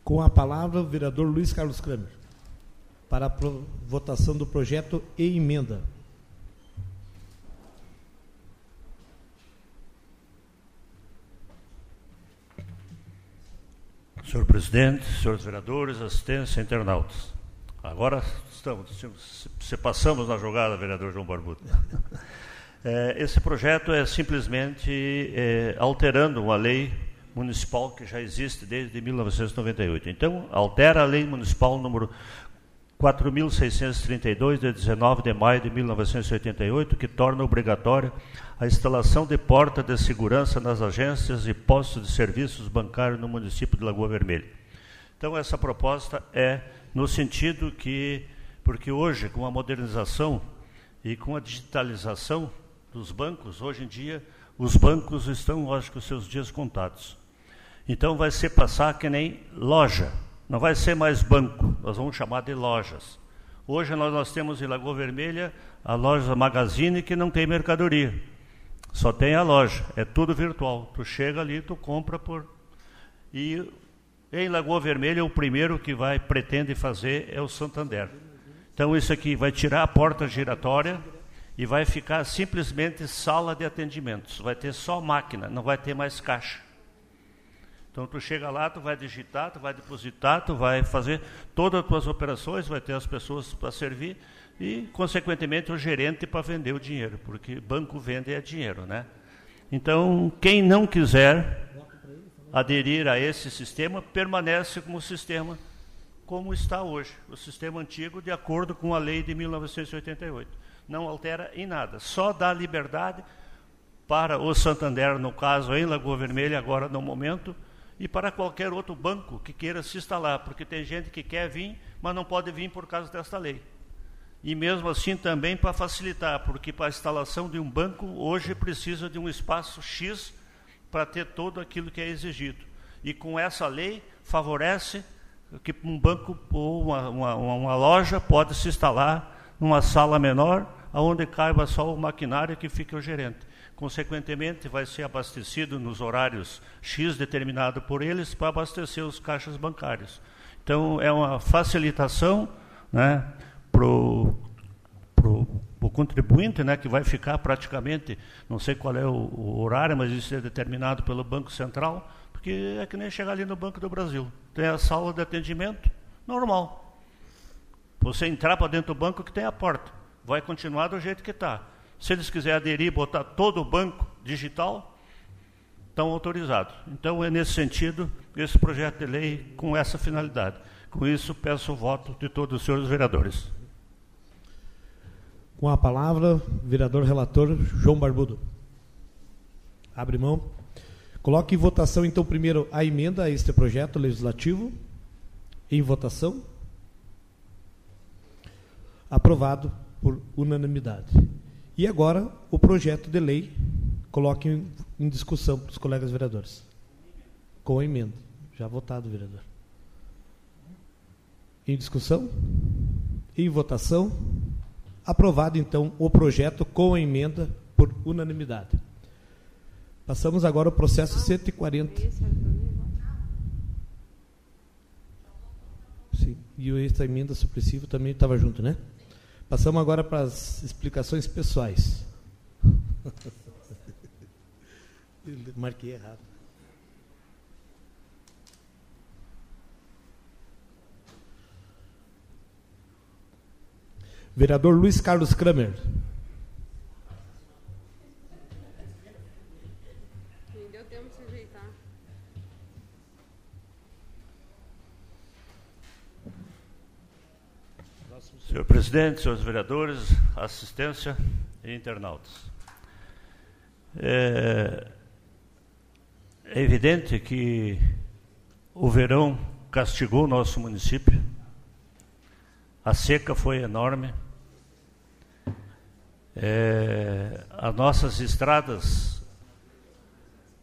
Com a palavra, o vereador Luiz Carlos Kramer, para a votação do projeto e emenda. Senhor presidente, senhores vereadores, assistência, internautas. Agora estamos, se passamos na jogada, vereador João Barbudo. É, esse projeto é simplesmente é, alterando uma lei municipal que já existe desde 1998. Então, altera a lei municipal número 4.632, de 19 de maio de 1988, que torna obrigatória a instalação de porta de segurança nas agências e postos de serviços bancários no município de Lagoa Vermelha. Então, essa proposta é no sentido que, porque hoje, com a modernização e com a digitalização, dos bancos, hoje em dia, os bancos estão, lógico, seus dias contados. Então vai ser passar que nem loja, não vai ser mais banco, nós vamos chamar de lojas. Hoje nós, nós temos em Lagoa Vermelha a loja Magazine que não tem mercadoria. Só tem a loja, é tudo virtual. Tu chega ali, tu compra por. E em Lagoa Vermelha, o primeiro que vai pretende fazer é o Santander. Então, isso aqui vai tirar a porta giratória e vai ficar simplesmente sala de atendimentos. Vai ter só máquina, não vai ter mais caixa. Então tu chega lá, tu vai digitar, tu vai depositar, tu vai fazer todas as tuas operações, vai ter as pessoas para servir e, consequentemente, o gerente para vender o dinheiro, porque banco vende é dinheiro, né? Então, quem não quiser aderir a esse sistema, permanece como sistema como está hoje, o sistema antigo, de acordo com a lei de 1988. Não altera em nada, só dá liberdade para o Santander, no caso, em Lagoa Vermelha, agora no momento, e para qualquer outro banco que queira se instalar, porque tem gente que quer vir, mas não pode vir por causa desta lei. E mesmo assim também para facilitar, porque para a instalação de um banco hoje precisa de um espaço X para ter todo aquilo que é exigido. E com essa lei favorece que um banco ou uma, uma, uma loja pode se instalar numa sala menor, onde caiba só o maquinário que fica o gerente. Consequentemente, vai ser abastecido nos horários X determinado por eles para abastecer os caixas bancários. Então, é uma facilitação né, para o contribuinte, né, que vai ficar praticamente, não sei qual é o, o, horário, mas isso é determinado pelo Banco Central, porque é que nem chegar ali no Banco do Brasil. Tem a sala de atendimento normal. Você entrar para dentro do banco que tem a porta. Vai continuar do jeito que está. Se eles quiserem aderir, botar todo o banco digital, estão autorizados. Então, é nesse sentido esse projeto de lei com essa finalidade. Com isso, peço o voto de todos os senhores vereadores. Com a palavra, vereador relator João Barbudo. Abre mão. Coloque em votação, então, primeiro a emenda a este projeto legislativo. Em votação. Aprovado por unanimidade. E agora, o projeto de lei. Coloque em, em discussão dos colegas vereadores. Com a emenda. Já votado, vereador. Em discussão? Em votação? Aprovado, então, o projeto com a emenda por unanimidade. Passamos agora ao processo 140. Sim, e essa emenda supressiva também estava junto, né? Passamos agora para as explicações pessoais. Marquei errado. Vereador Luiz Carlos Kramer. Senhor presidente, senhores vereadores, assistência e internautas. É, é evidente que o verão castigou o nosso município a seca foi enorme. É, as nossas estradas,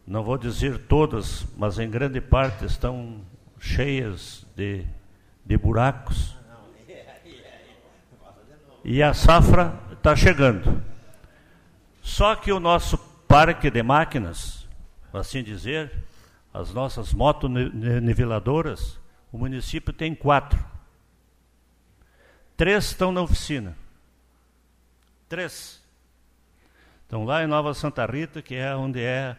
não vou dizer todas, mas em grande parte estão cheias de, de buracos. E a safra está chegando. Só que o nosso parque de máquinas, assim dizer, as nossas motoniveladoras, o município tem quatro. Três estão na oficina. Três. Estão lá em Nova Santa Rita, que é onde é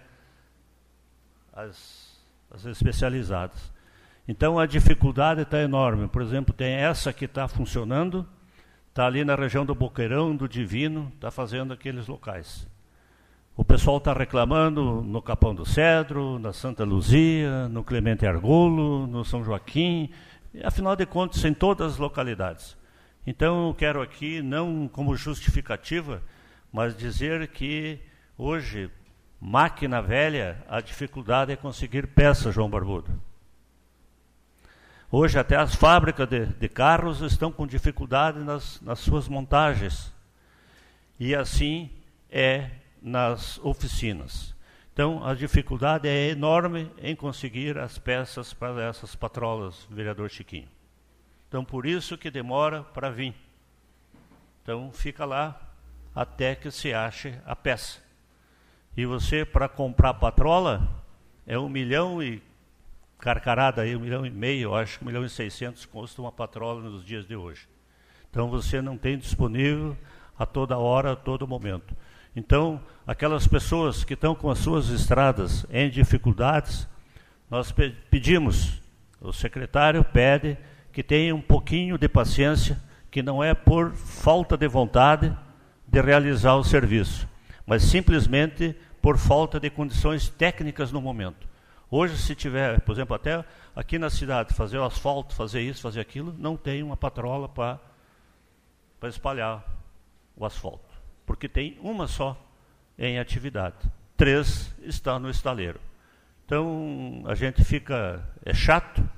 as, as especializadas. Então a dificuldade está enorme. Por exemplo, tem essa que está funcionando, está ali na região do Boqueirão, do Divino, está fazendo aqueles locais. O pessoal está reclamando no Capão do Cedro, na Santa Luzia, no Clemente Argolo, no São Joaquim, afinal de contas, em todas as localidades. Então, eu quero aqui, não como justificativa, mas dizer que hoje, máquina velha, a dificuldade é conseguir peça, João Barbudo. Hoje, até as fábricas de, de carros estão com dificuldade nas, nas suas montagens. E assim é nas oficinas. Então, a dificuldade é enorme em conseguir as peças para essas patrolas, vereador Chiquinho. Então, por isso que demora para vir. Então, fica lá até que se ache a peça. E você, para comprar patrola, é um milhão e carcarada aí, um milhão e meio, acho que um milhão e seiscentos custa uma patrola nos dias de hoje. Então, você não tem disponível a toda hora, a todo momento. Então, aquelas pessoas que estão com as suas estradas em dificuldades, nós pedimos, o secretário pede que tenha um pouquinho de paciência, que não é por falta de vontade de realizar o serviço, mas simplesmente por falta de condições técnicas no momento. Hoje, se tiver, por exemplo, até aqui na cidade, fazer o asfalto, fazer isso, fazer aquilo, não tem uma patrola para espalhar o asfalto porque tem uma só em atividade. Três estão no estaleiro. Então, a gente fica. É chato,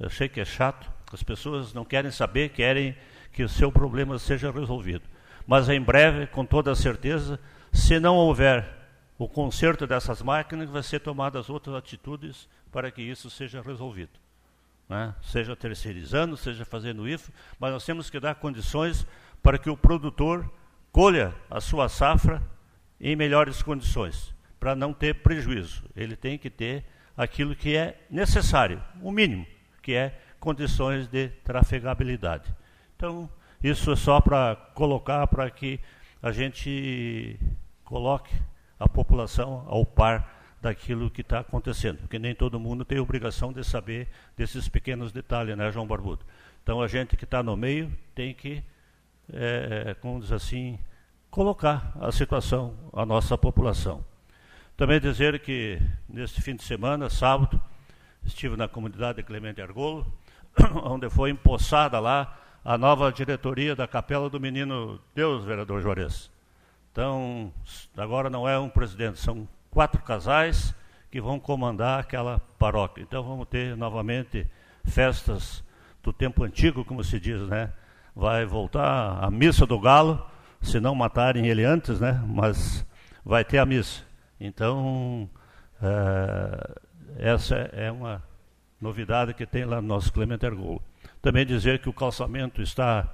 eu sei que é chato, as pessoas não querem saber, querem que o seu problema seja resolvido. Mas em breve, com toda certeza, se não houver o conserto dessas máquinas, vai ser tomadas outras atitudes para que isso seja resolvido. Né? Seja terceirizando, seja fazendo isso, mas nós temos que dar condições para que o produtor colha a sua safra em melhores condições, para não ter prejuízo. Ele tem que ter aquilo que é necessário, o mínimo, que é condições de trafegabilidade. Então, isso é só para colocar para que a gente coloque a população ao par daquilo que está acontecendo, porque nem todo mundo tem obrigação de saber desses pequenos detalhes, né, João Barbudo? Então, a gente que está no meio tem que é, como diz assim, colocar a situação, a nossa população. Também dizer que neste fim de semana, sábado, estive na comunidade de Clemente Argolo, onde foi empossada lá a nova diretoria da Capela do Menino Deus, vereador Juarez. Então, agora não é um presidente, são quatro casais que vão comandar aquela paróquia. Então, vamos ter novamente festas do tempo antigo, como se diz, né? vai voltar a missa do galo, se não matarem ele antes, né? Mas vai ter a missa. Então, é, essa é uma novidade que tem lá no nosso Clemente Ergolo. Também dizer que o calçamento está,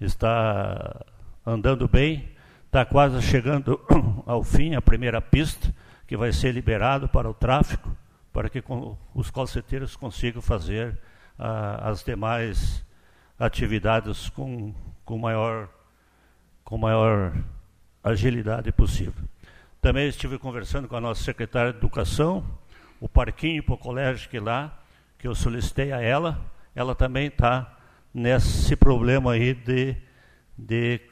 está andando bem, está quase chegando ao fim, a primeira pista, que vai ser liberado para o tráfego, para que os calceteiros consigam fazer ah, as demais atividades com, com, maior, com maior agilidade possível. Também estive conversando com a nossa secretária de Educação, o parquinho para o colégio que lá, que eu solicitei a ela, ela também está nesse problema aí de, de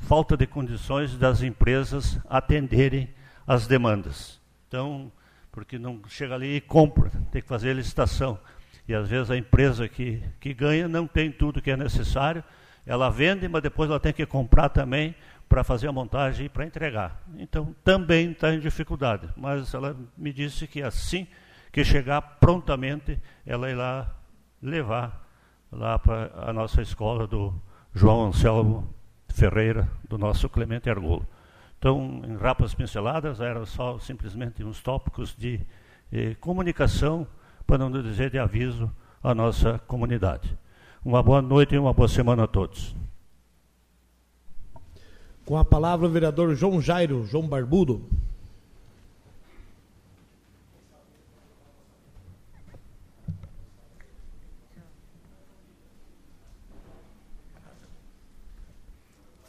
falta de condições das empresas atenderem as demandas. Então, porque não chega ali e compra, tem que fazer licitação. E às vezes a empresa que, que ganha não tem tudo que é necessário, ela vende, mas depois ela tem que comprar também para fazer a montagem e para entregar. Então também está em dificuldade. Mas ela me disse que assim que chegar prontamente, ela irá levar lá para a nossa escola do João Anselmo Ferreira, do nosso Clemente Argolo. Então, em rapas pinceladas, eram só simplesmente uns tópicos de eh, comunicação para não dizer de aviso à nossa comunidade. Uma boa noite e uma boa semana a todos. Com a palavra o vereador João Jairo, João Barbudo.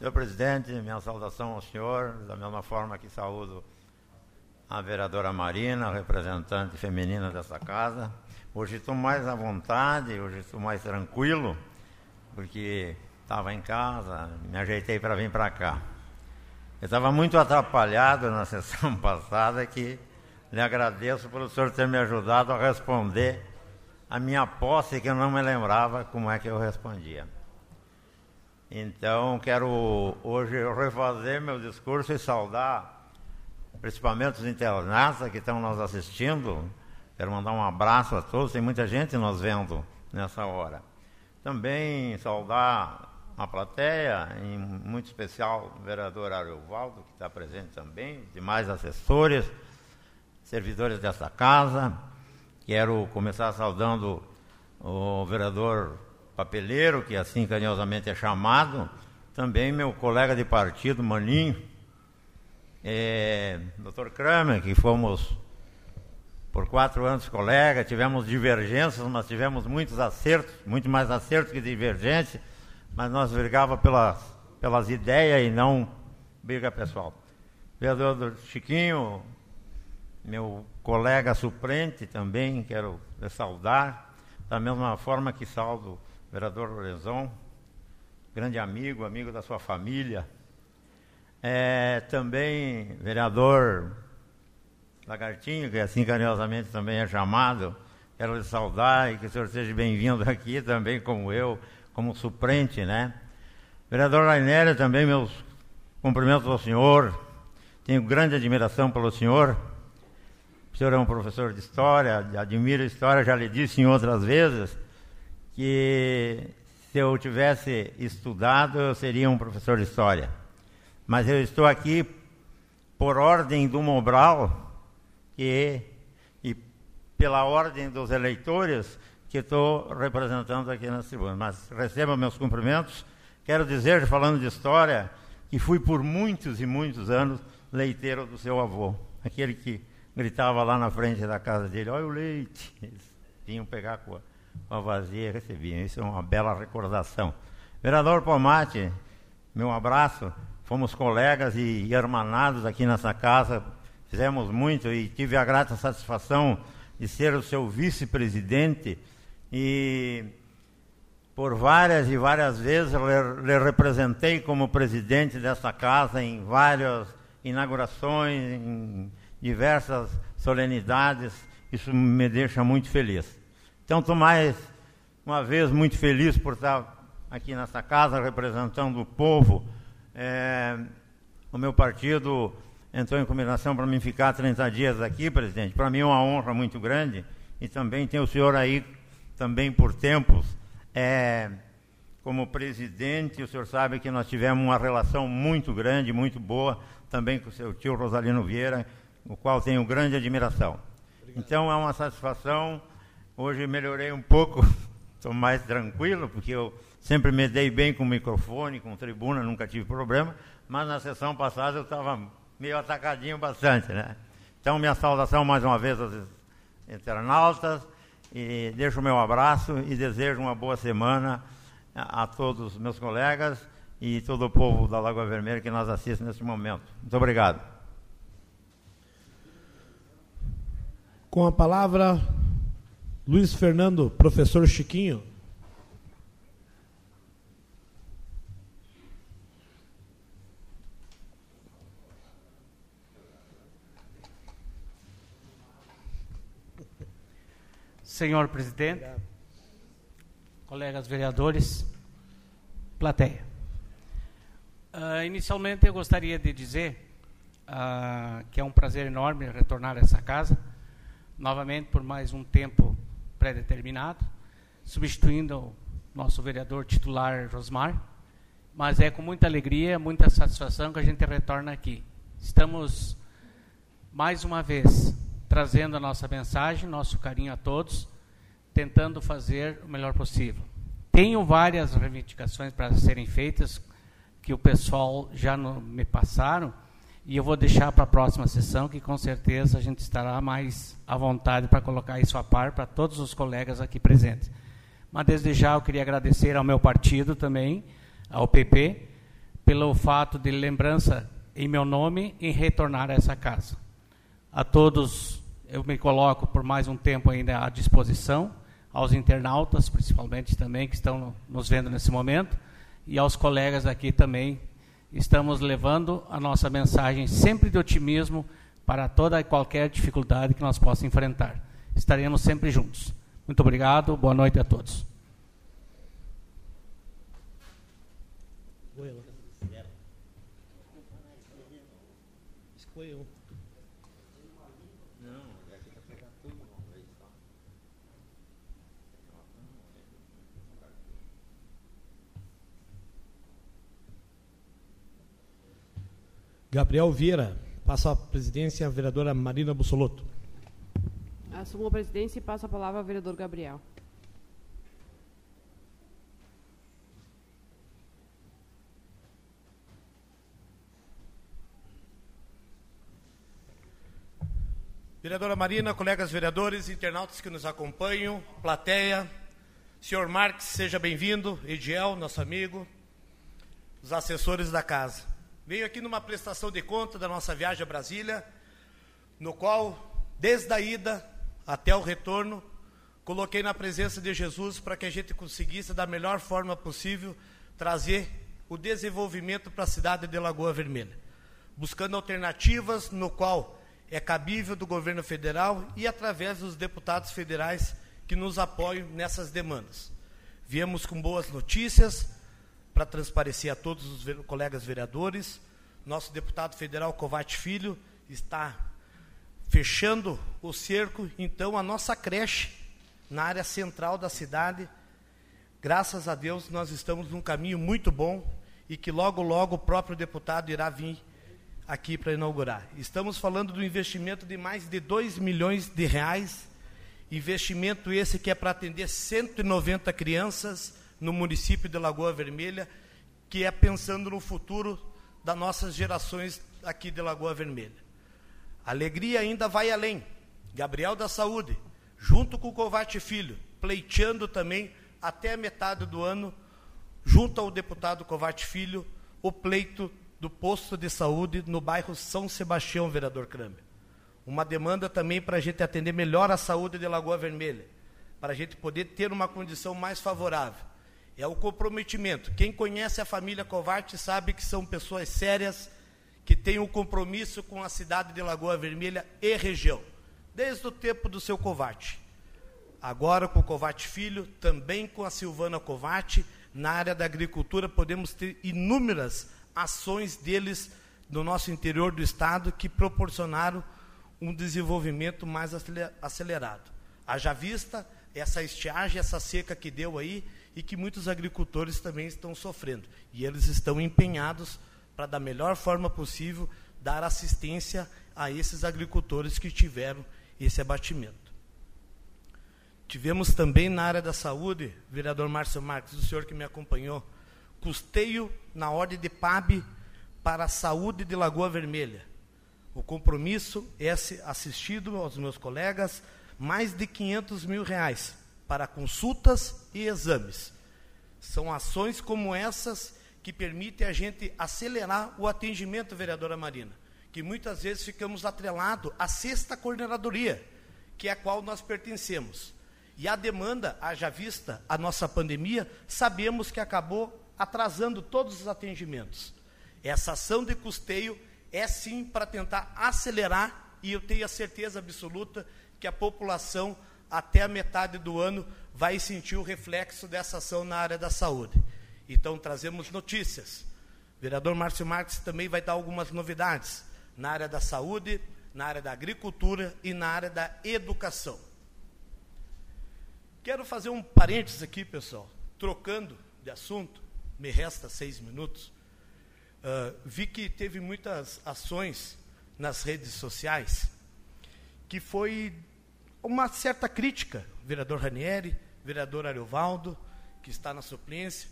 Senhor presidente, minha saudação ao senhor, da mesma forma que saúdo a vereadora Marina, representante feminina dessa casa. Hoje estou mais à vontade, hoje estou mais tranquilo, porque estava em casa, me ajeitei para vir para cá. Eu estava muito atrapalhado na sessão passada, que lhe agradeço por o senhor ter me ajudado a responder a minha posse, que eu não me lembrava como é que eu respondia. Então, quero hoje refazer meu discurso e saudar principalmente os internautas que estão nos assistindo. Quero mandar um abraço a todos, tem muita gente nos vendo nessa hora. Também saudar a plateia, em muito especial o vereador Ariovaldo, que está presente também, demais assessores, servidores desta casa. Quero começar saudando o vereador Papeleiro, que assim carinhosamente é chamado, também meu colega de partido, Maninho, é, Dr. Kramer, que fomos por quatro anos colega, tivemos divergências, mas tivemos muitos acertos, muito mais acertos que divergências, mas nós brigava pelas, pelas ideias e não briga pessoal. Vereador Chiquinho, meu colega suplente também, quero saudar, da mesma forma que saldo vereador Lorenzon, grande amigo, amigo da sua família. É, também vereador Lagartinho, que assim carinhosamente também é chamado, quero lhe saudar e que o senhor seja bem-vindo aqui também, como eu, como suplente, né? Vereador Rainério, também meus cumprimentos ao senhor, tenho grande admiração pelo senhor, o senhor é um professor de história, admiro a história, já lhe disse em outras vezes que se eu tivesse estudado, eu seria um professor de história. Mas eu estou aqui por ordem do Mobral e, e pela ordem dos eleitores que estou representando aqui na tribuna. Mas receba meus cumprimentos. Quero dizer, falando de história, que fui por muitos e muitos anos leiteiro do seu avô, aquele que gritava lá na frente da casa dele, olha o leite. Eles vinham pegar a, com a vazia recebiam. Isso é uma bela recordação. Vereador Pomate, meu abraço. Fomos colegas e hermanados aqui nessa casa fizemos muito e tive a grata satisfação de ser o seu vice-presidente e por várias e várias vezes lhe representei como presidente dessa casa em várias inaugurações, em diversas solenidades. Isso me deixa muito feliz. Então, estou mais uma vez muito feliz por estar aqui nessa casa representando o povo. É, o meu partido entrou em combinação para mim ficar 30 dias aqui, presidente. Para mim é uma honra muito grande. E também tem o senhor aí, também por tempos, é, como presidente. O senhor sabe que nós tivemos uma relação muito grande, muito boa, também com o seu tio Rosalino Vieira, o qual tenho grande admiração. Obrigado. Então é uma satisfação. Hoje melhorei um pouco, estou mais tranquilo, porque eu sempre me dei bem com microfone, com tribuna, nunca tive problema. Mas na sessão passada eu estava meio atacadinho bastante, né? Então, minha saudação mais uma vez aos internautas e deixo o meu abraço e desejo uma boa semana a, a todos os meus colegas e todo o povo da Lagoa Vermelha que nos assiste nesse momento. Muito obrigado. Com a palavra, Luiz Fernando, professor Chiquinho. Senhor presidente, Obrigado. colegas vereadores, plateia. Uh, inicialmente eu gostaria de dizer uh, que é um prazer enorme retornar a essa casa, novamente por mais um tempo pré-determinado, substituindo o nosso vereador titular Rosmar, mas é com muita alegria, muita satisfação que a gente retorna aqui. Estamos mais uma vez trazendo a nossa mensagem, nosso carinho a todos, tentando fazer o melhor possível. Tenho várias reivindicações para serem feitas que o pessoal já no, me passaram e eu vou deixar para a próxima sessão que com certeza a gente estará mais à vontade para colocar isso a par para todos os colegas aqui presentes. Mas desde já eu queria agradecer ao meu partido também, ao PP, pelo fato de lembrança em meu nome em retornar a essa casa. A todos eu me coloco por mais um tempo ainda à disposição, aos internautas, principalmente também, que estão nos vendo nesse momento, e aos colegas aqui também. Estamos levando a nossa mensagem sempre de otimismo para toda e qualquer dificuldade que nós possamos enfrentar. Estaremos sempre juntos. Muito obrigado, boa noite a todos. Gabriel Vieira, passa a presidência a vereadora Marina Bussolotto. Assumo a presidência e passo a palavra ao vereador Gabriel. Vereadora Marina, colegas vereadores, internautas que nos acompanham, plateia, senhor Marques, seja bem-vindo, Ediel, nosso amigo, os assessores da casa. Venho aqui numa prestação de conta da nossa viagem a Brasília, no qual, desde a ida até o retorno, coloquei na presença de Jesus para que a gente conseguisse, da melhor forma possível, trazer o desenvolvimento para a cidade de Lagoa Vermelha, buscando alternativas no qual é cabível do governo federal e através dos deputados federais que nos apoiam nessas demandas. Viemos com boas notícias para transparecer a todos os colegas vereadores. Nosso deputado federal Covate Filho está fechando o cerco, então a nossa creche na área central da cidade. Graças a Deus nós estamos num caminho muito bom e que logo logo o próprio deputado irá vir aqui para inaugurar. Estamos falando do investimento de mais de 2 milhões de reais, investimento esse que é para atender 190 crianças no município de Lagoa Vermelha, que é pensando no futuro das nossas gerações aqui de Lagoa Vermelha. A alegria ainda vai além. Gabriel da Saúde, junto com o Covate Filho, pleiteando também até a metade do ano, junto ao deputado Covate Filho, o pleito do posto de saúde no bairro São Sebastião, vereador Kramer. Uma demanda também para a gente atender melhor a saúde de Lagoa Vermelha, para a gente poder ter uma condição mais favorável. É o comprometimento. Quem conhece a família Covarte sabe que são pessoas sérias, que têm um compromisso com a cidade de Lagoa Vermelha e região, desde o tempo do seu Covarte. Agora com o Covate Filho, também com a Silvana Covate, na área da agricultura, podemos ter inúmeras ações deles no nosso interior do estado que proporcionaram um desenvolvimento mais acelerado. Haja vista essa estiagem, essa seca que deu aí e que muitos agricultores também estão sofrendo. E eles estão empenhados para, da melhor forma possível, dar assistência a esses agricultores que tiveram esse abatimento. Tivemos também na área da saúde, vereador Márcio Marques, o senhor que me acompanhou, custeio na ordem de PAB para a saúde de Lagoa Vermelha. O compromisso é assistido aos meus colegas mais de 500 mil reais para consultas e exames. São ações como essas que permitem a gente acelerar o atendimento, vereadora Marina, que muitas vezes ficamos atrelados à sexta coordenadoria, que é a qual nós pertencemos. E a demanda, haja vista a nossa pandemia, sabemos que acabou atrasando todos os atendimentos. Essa ação de custeio é sim para tentar acelerar, e eu tenho a certeza absoluta que a população, até a metade do ano, vai sentir o reflexo dessa ação na área da saúde. Então, trazemos notícias. O vereador Márcio Marques também vai dar algumas novidades na área da saúde, na área da agricultura e na área da educação. Quero fazer um parênteses aqui, pessoal, trocando de assunto me resta seis minutos, uh, vi que teve muitas ações nas redes sociais que foi uma certa crítica, vereador Ranieri, vereador Ariovaldo, que está na suplência,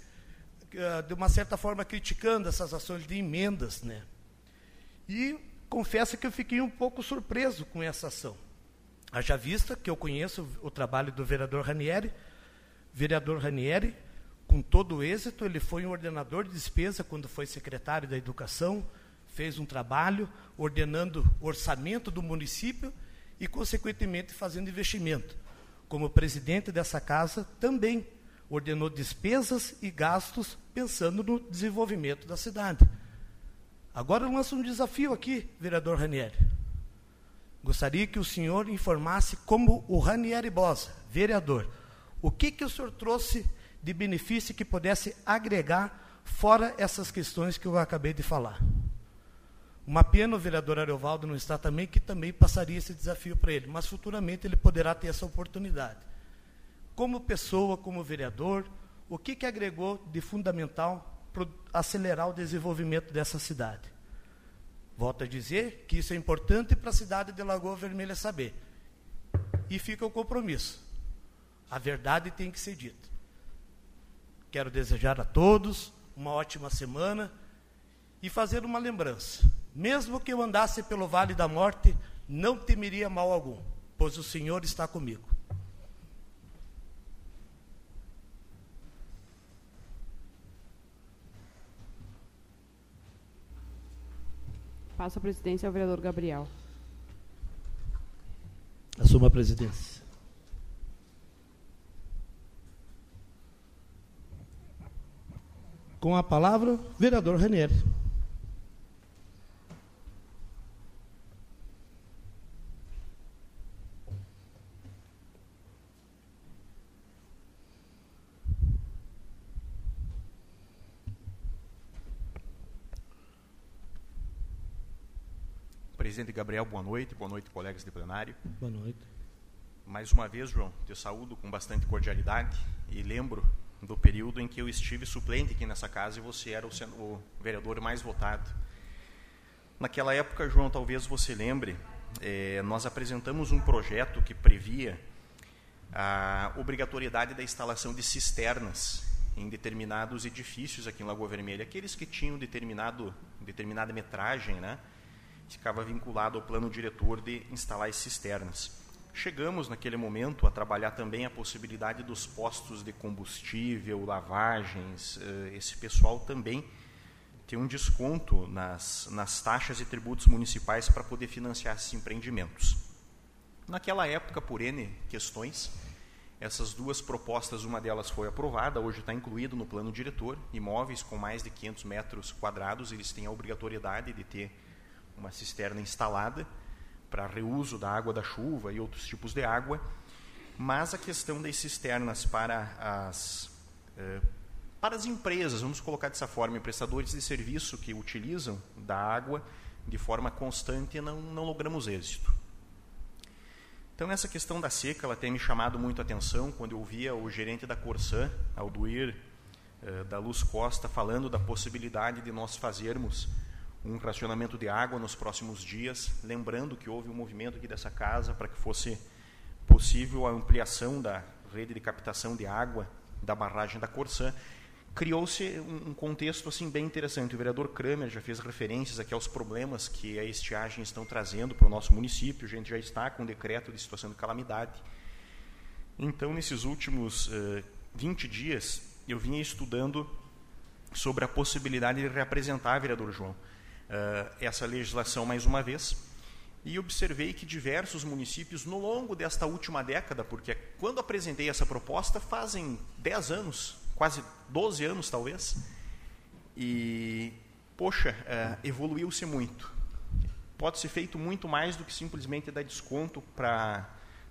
uh, de uma certa forma criticando essas ações de emendas, né? E confesso que eu fiquei um pouco surpreso com essa ação. Haja vista que eu conheço o trabalho do vereador Ranieri, vereador Ranieri com todo êxito. Ele foi um ordenador de despesa quando foi secretário da Educação, fez um trabalho ordenando o orçamento do município e, consequentemente, fazendo investimento. Como presidente dessa casa, também ordenou despesas e gastos pensando no desenvolvimento da cidade. Agora eu lanço um desafio aqui, vereador Ranieri. Gostaria que o senhor informasse como o Ranieri Bosa, vereador, o que, que o senhor trouxe de benefício que pudesse agregar fora essas questões que eu acabei de falar. Uma pena o vereador Ariovaldo não está também, que também passaria esse desafio para ele, mas futuramente ele poderá ter essa oportunidade. Como pessoa, como vereador, o que, que agregou de fundamental para acelerar o desenvolvimento dessa cidade? Volto a dizer que isso é importante para a cidade de Lagoa Vermelha saber. E fica o compromisso. A verdade tem que ser dita. Quero desejar a todos uma ótima semana e fazer uma lembrança. Mesmo que eu andasse pelo vale da morte, não temeria mal algum, pois o Senhor está comigo. Passa a presidência ao vereador Gabriel. Assuma a presidência. Com a palavra, vereador Renieri. Presidente Gabriel, boa noite. Boa noite, colegas de plenário. Boa noite. Mais uma vez, João, te saúdo com bastante cordialidade e lembro do período em que eu estive suplente aqui nessa casa e você era o, o vereador mais votado. Naquela época, João, talvez você lembre, eh, nós apresentamos um projeto que previa a obrigatoriedade da instalação de cisternas em determinados edifícios aqui em Lagoa Vermelha, aqueles que tinham determinado, determinada metragem, né? Ficava vinculado ao plano diretor de instalar as cisternas. Chegamos naquele momento a trabalhar também a possibilidade dos postos de combustível, lavagens, eh, esse pessoal também ter um desconto nas, nas taxas e tributos municipais para poder financiar esses empreendimentos. Naquela época, por N questões, essas duas propostas, uma delas foi aprovada, hoje está incluído no plano diretor, imóveis com mais de 500 metros quadrados, eles têm a obrigatoriedade de ter uma cisterna instalada para reuso da água da chuva e outros tipos de água, mas a questão das cisternas para as eh, para as empresas, vamos colocar dessa forma, prestadores de serviço que utilizam da água de forma constante, não, não logramos êxito. Então, nessa questão da seca, ela tem me chamado muito a atenção quando eu via o gerente da Corsã, Alduir, eh, da Luz Costa, falando da possibilidade de nós fazermos um racionamento de água nos próximos dias, lembrando que houve um movimento aqui dessa casa para que fosse possível a ampliação da rede de captação de água da barragem da Corsã. Criou-se um contexto assim bem interessante. O vereador Kramer já fez referências aqui aos problemas que a estiagem estão trazendo para o nosso município. A gente já está com um decreto de situação de calamidade. Então, nesses últimos uh, 20 dias, eu vinha estudando sobre a possibilidade de reapresentar, vereador João, essa legislação mais uma vez e observei que diversos municípios, no longo desta última década, porque quando apresentei essa proposta fazem 10 anos, quase 12 anos talvez, e, poxa, uh, evoluiu-se muito. Pode ser feito muito mais do que simplesmente dar desconto para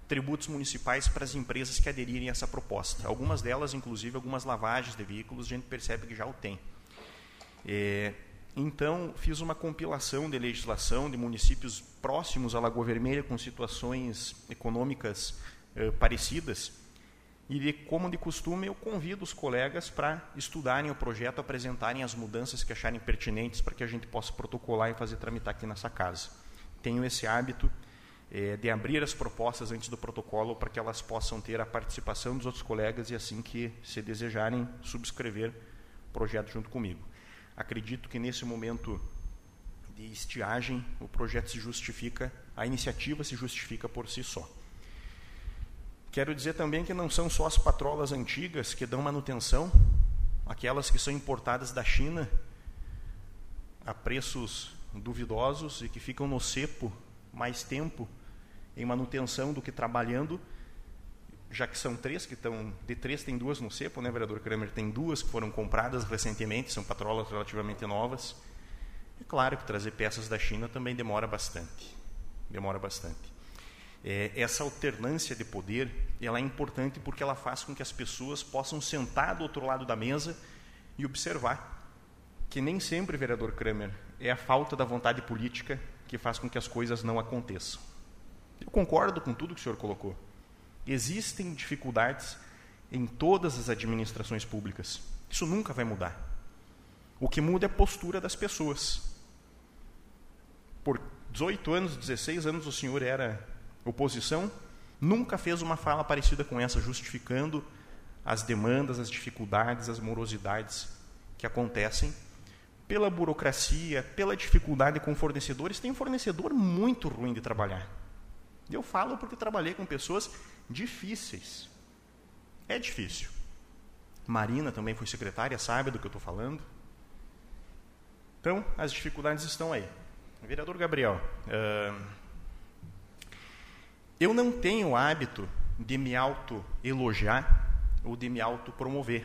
tributos municipais para as empresas que aderirem a essa proposta. Algumas delas, inclusive, algumas lavagens de veículos, a gente percebe que já o tem. É, então, fiz uma compilação de legislação de municípios próximos à Lagoa Vermelha, com situações econômicas eh, parecidas. E, de, como de costume, eu convido os colegas para estudarem o projeto, apresentarem as mudanças que acharem pertinentes para que a gente possa protocolar e fazer tramitar aqui nessa casa. Tenho esse hábito eh, de abrir as propostas antes do protocolo para que elas possam ter a participação dos outros colegas e, assim que se desejarem, subscrever o projeto junto comigo. Acredito que nesse momento de estiagem, o projeto se justifica, a iniciativa se justifica por si só. Quero dizer também que não são só as patrolas antigas que dão manutenção, aquelas que são importadas da China a preços duvidosos e que ficam no cepo mais tempo em manutenção do que trabalhando, já que são três que estão, de três tem duas no cepo, né, vereador Kramer? Tem duas que foram compradas recentemente, são patrolas relativamente novas. É claro que trazer peças da China também demora bastante, demora bastante. É, essa alternância de poder, ela é importante porque ela faz com que as pessoas possam sentar do outro lado da mesa e observar que nem sempre, vereador Kramer, é a falta da vontade política que faz com que as coisas não aconteçam. Eu concordo com tudo que o senhor colocou. Existem dificuldades em todas as administrações públicas. Isso nunca vai mudar. O que muda é a postura das pessoas. por 18 anos, 16 anos o senhor era oposição, nunca fez uma fala parecida com essa, justificando as demandas, as dificuldades, as morosidades que acontecem pela burocracia, pela dificuldade com fornecedores. Tem um fornecedor muito ruim de trabalhar. Eu falo porque trabalhei com pessoas difíceis. É difícil. Marina também foi secretária, sabe do que eu estou falando. Então, as dificuldades estão aí. Vereador Gabriel, uh, eu não tenho o hábito de me auto-elogiar ou de me auto-promover.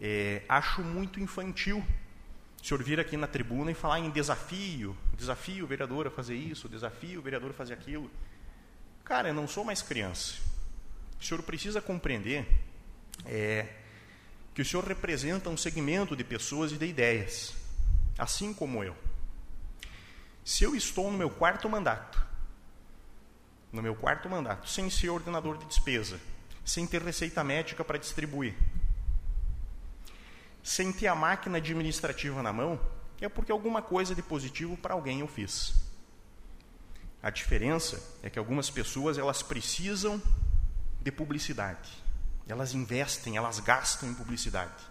É, acho muito infantil o senhor vir aqui na tribuna e falar em desafio, desafio o vereador a fazer isso, desafio o vereador a fazer aquilo. Cara, eu não sou mais criança. O senhor precisa compreender é, que o senhor representa um segmento de pessoas e de ideias, assim como eu. Se eu estou no meu quarto mandato, no meu quarto mandato, sem ser ordenador de despesa, sem ter receita médica para distribuir, sem ter a máquina administrativa na mão, é porque alguma coisa de positivo para alguém eu fiz. A diferença é que algumas pessoas elas precisam de publicidade. Elas investem, elas gastam em publicidade.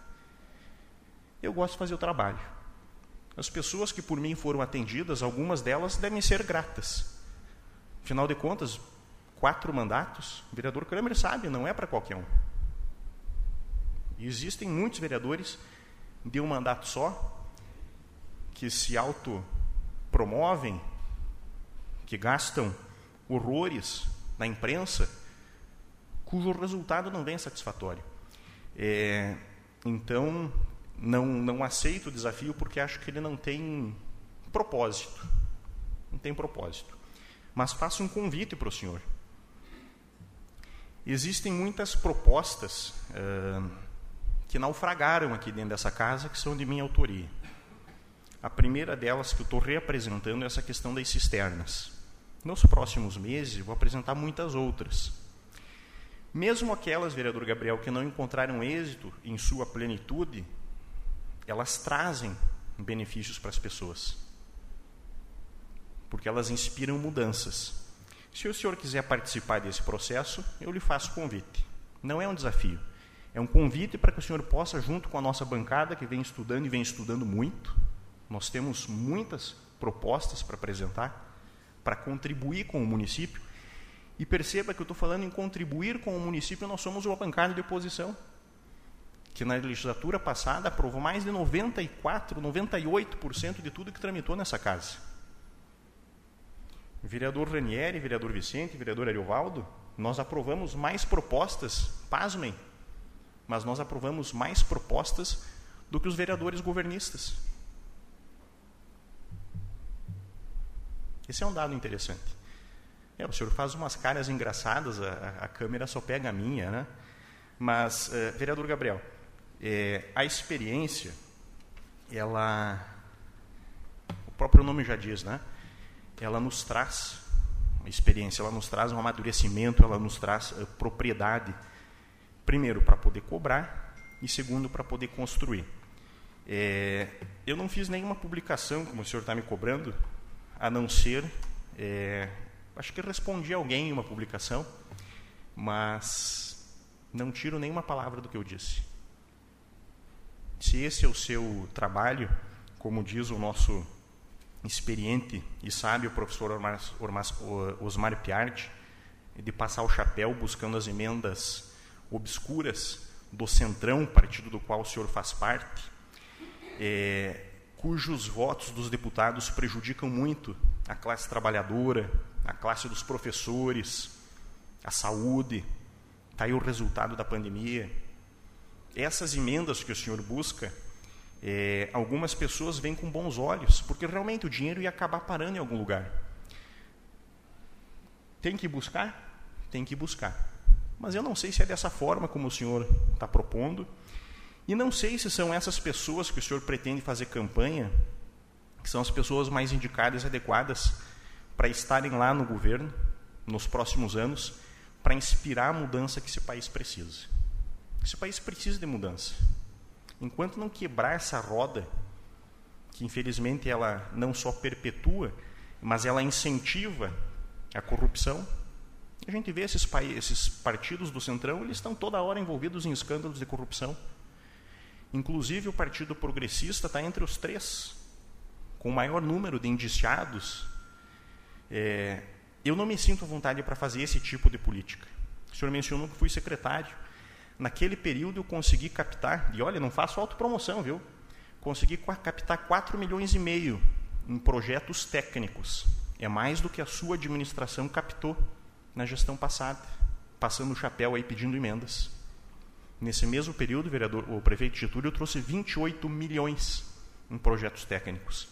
Eu gosto de fazer o trabalho. As pessoas que por mim foram atendidas, algumas delas devem ser gratas. Afinal de contas, quatro mandatos, o vereador Kramer sabe, não é para qualquer um. E existem muitos vereadores de um mandato só que se autopromovem, que gastam horrores na imprensa, cujo resultado não vem satisfatório. É, então, não, não aceito o desafio porque acho que ele não tem propósito. Não tem propósito. Mas faço um convite para o senhor. Existem muitas propostas uh, que naufragaram aqui dentro dessa casa, que são de minha autoria. A primeira delas que eu estou reapresentando é essa questão das cisternas. Nos próximos meses, vou apresentar muitas outras. Mesmo aquelas, vereador Gabriel, que não encontraram êxito em sua plenitude, elas trazem benefícios para as pessoas. Porque elas inspiram mudanças. Se o senhor quiser participar desse processo, eu lhe faço convite. Não é um desafio. É um convite para que o senhor possa, junto com a nossa bancada, que vem estudando e vem estudando muito, nós temos muitas propostas para apresentar, para contribuir com o município. E perceba que eu estou falando em contribuir com o município, nós somos uma bancada de oposição que na legislatura passada aprovou mais de 94, 98% de tudo que tramitou nessa casa. Vereador Ranieri, vereador Vicente, vereador Ariovaldo, nós aprovamos mais propostas, pasmem, mas nós aprovamos mais propostas do que os vereadores governistas. Esse é um dado interessante. É, o senhor faz umas caras engraçadas, a, a câmera só pega a minha, né? Mas, uh, vereador Gabriel, é, a experiência, ela, o próprio nome já diz, né? Ela nos traz uma experiência, ela nos traz um amadurecimento, ela nos traz uh, propriedade. Primeiro, para poder cobrar, e segundo, para poder construir. É, eu não fiz nenhuma publicação, como o senhor está me cobrando, a não ser. É, acho que respondi alguém em uma publicação, mas não tiro nenhuma palavra do que eu disse. Se esse é o seu trabalho, como diz o nosso experiente e sábio professor Osmar, Piardi, de passar o chapéu buscando as emendas obscuras do Centrão, partido do qual o senhor faz parte, é, cujos votos dos deputados prejudicam muito a classe trabalhadora, a classe dos professores, a saúde. Está aí o resultado da pandemia essas emendas que o senhor busca, é, algumas pessoas vêm com bons olhos, porque realmente o dinheiro ia acabar parando em algum lugar. Tem que buscar? Tem que buscar. Mas eu não sei se é dessa forma como o senhor está propondo, e não sei se são essas pessoas que o senhor pretende fazer campanha, que são as pessoas mais indicadas e adequadas para estarem lá no governo nos próximos anos, para inspirar a mudança que esse país precisa. Esse país precisa de mudança. Enquanto não quebrar essa roda, que infelizmente ela não só perpetua, mas ela incentiva a corrupção. A gente vê esses, esses partidos do Centrão, eles estão toda hora envolvidos em escândalos de corrupção. Inclusive o Partido Progressista está entre os três, com o maior número de indiciados. É, eu não me sinto à vontade para fazer esse tipo de política. O senhor mencionou que fui secretário. Naquele período eu consegui captar, e olha, não faço autopromoção, viu? Consegui captar 4 milhões e meio em projetos técnicos. É mais do que a sua administração captou na gestão passada, passando o chapéu aí pedindo emendas. Nesse mesmo período, o, vereador, o prefeito Getúlio trouxe 28 milhões em projetos técnicos.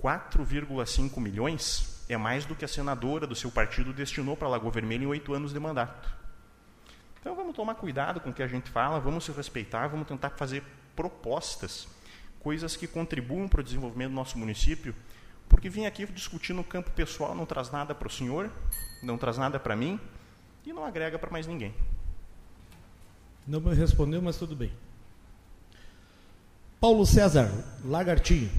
4,5 milhões é mais do que a senadora do seu partido destinou para Lagoa Vermelha em oito anos de mandato. Então vamos tomar cuidado com o que a gente fala, vamos se respeitar, vamos tentar fazer propostas, coisas que contribuam para o desenvolvimento do nosso município, porque vir aqui discutir no campo pessoal não traz nada para o senhor, não traz nada para mim e não agrega para mais ninguém. Não me respondeu, mas tudo bem. Paulo César, Lagartinho.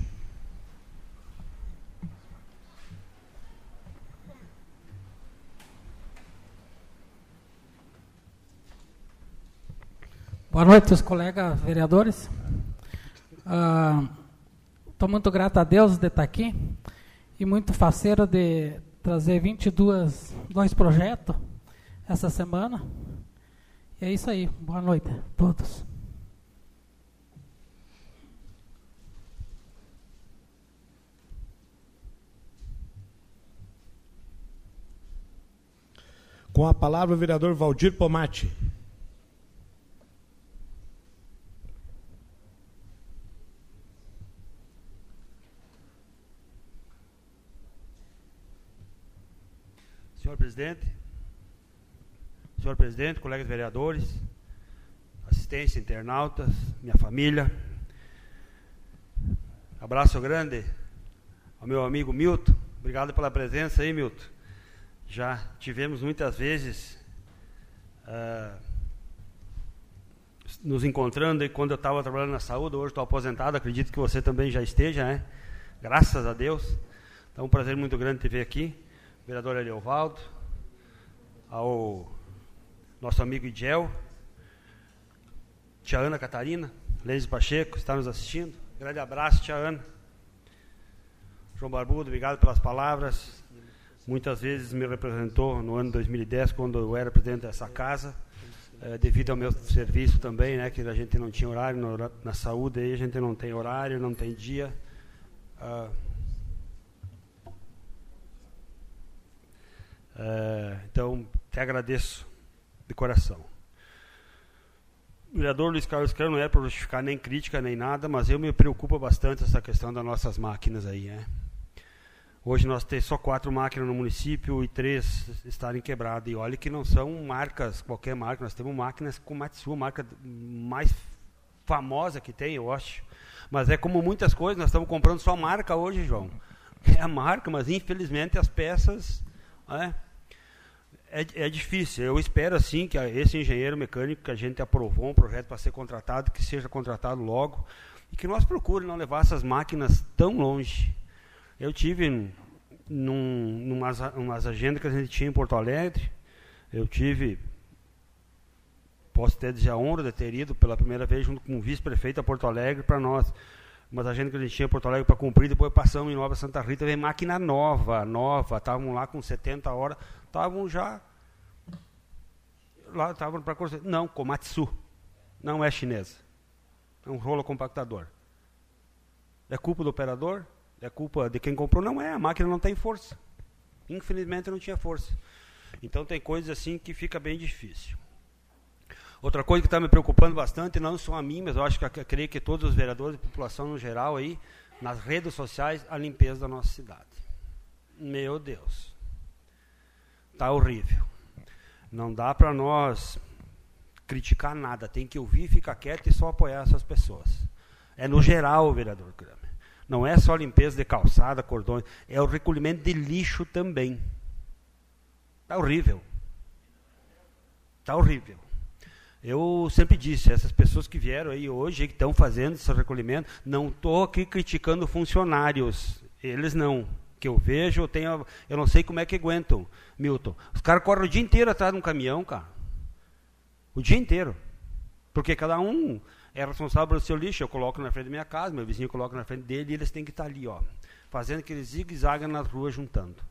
Boa noite, os colegas vereadores. Estou uh, muito grato a Deus de estar aqui e muito faceiro de trazer 22 dois projetos essa semana. É isso aí. Boa noite a todos. Com a palavra o vereador Valdir Pomati. Senhor presidente, senhor presidente, colegas vereadores, assistência, internautas, minha família. Abraço grande ao meu amigo Milton. Obrigado pela presença aí, Milton. Já tivemos muitas vezes uh, nos encontrando quando eu estava trabalhando na saúde. Hoje estou aposentado, acredito que você também já esteja, né? Graças a Deus. Então, um prazer muito grande te ver aqui vereador Eliovaldo, ao nosso amigo Idgel, tia Ana Catarina, Leis Pacheco, está nos assistindo. Grande abraço, tia Ana. João Barbudo, obrigado pelas palavras. Muitas vezes me representou no ano 2010, quando eu era presidente dessa casa, é, devido ao meu serviço também, né, que a gente não tinha horário no, na saúde, aí a gente não tem horário, não tem dia. Uh, É, então, te agradeço de coração. O vereador Luiz Carlos Crano não é para justificar nem crítica nem nada, mas eu me preocupa bastante essa questão das nossas máquinas aí. Né? Hoje nós temos só quatro máquinas no município e três estarem quebradas. E olha que não são marcas, qualquer marca, nós temos máquinas com Matsu, a marca mais famosa que tem, eu acho. Mas é como muitas coisas, nós estamos comprando só marca hoje, João. É a marca, mas infelizmente as peças né, é, é difícil. Eu espero assim que esse engenheiro mecânico que a gente aprovou um projeto para ser contratado, que seja contratado logo e que nós procurem não levar essas máquinas tão longe. Eu tive num, numas, umas agendas que a gente tinha em Porto Alegre, eu tive, posso ter dizer a honra de ter ido pela primeira vez junto com o vice-prefeito a Porto Alegre para nós umas agendas que a gente tinha em Porto Alegre para cumprir, depois passamos em Nova Santa Rita, veio máquina nova, nova, estavam lá com 70 horas, estavam já lá estavam para não, Komatsu, não é chinesa, é um rolo compactador. É culpa do operador? É culpa de quem comprou? Não é, a máquina não tem força. Infelizmente não tinha força. Então tem coisas assim que fica bem difícil. Outra coisa que está me preocupando bastante, não só a mim, mas eu acho que eu creio que todos os vereadores e população no geral aí, nas redes sociais, a limpeza da nossa cidade. Meu Deus. Está horrível. Não dá para nós criticar nada, tem que ouvir, ficar quieto e só apoiar essas pessoas. É no geral, vereador Kramer. Não é só limpeza de calçada, cordões, é o recolhimento de lixo também. Está horrível. Está horrível. Eu sempre disse, essas pessoas que vieram aí hoje, que estão fazendo esse recolhimento, não estou aqui criticando funcionários. Eles não. Que eu vejo, eu tenho. Eu não sei como é que aguentam, Milton. Os caras correm o dia inteiro atrás de um caminhão, cara. O dia inteiro. Porque cada um é responsável pelo seu lixo. Eu coloco na frente da minha casa, meu vizinho coloca na frente dele e eles têm que estar ali, ó, fazendo aquele zigue-zague nas ruas juntando.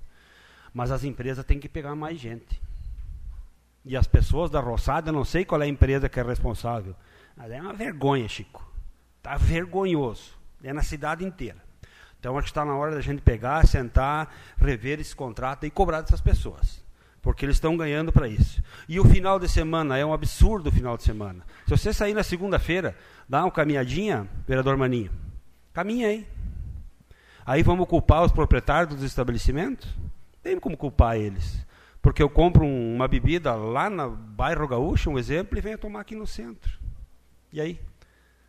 Mas as empresas têm que pegar mais gente. E as pessoas da roçada, não sei qual é a empresa que é responsável. Mas é uma vergonha, Chico. Está vergonhoso. É na cidade inteira. Então acho que está na hora da gente pegar, sentar, rever esse contrato e cobrar dessas pessoas. Porque eles estão ganhando para isso. E o final de semana é um absurdo o final de semana. Se você sair na segunda-feira, dá uma caminhadinha, vereador Maninho, caminha aí. Aí vamos culpar os proprietários dos estabelecimentos? Tem como culpar eles. Porque eu compro um, uma bebida lá no bairro Gaúcho, um exemplo, e venho tomar aqui no centro. E aí?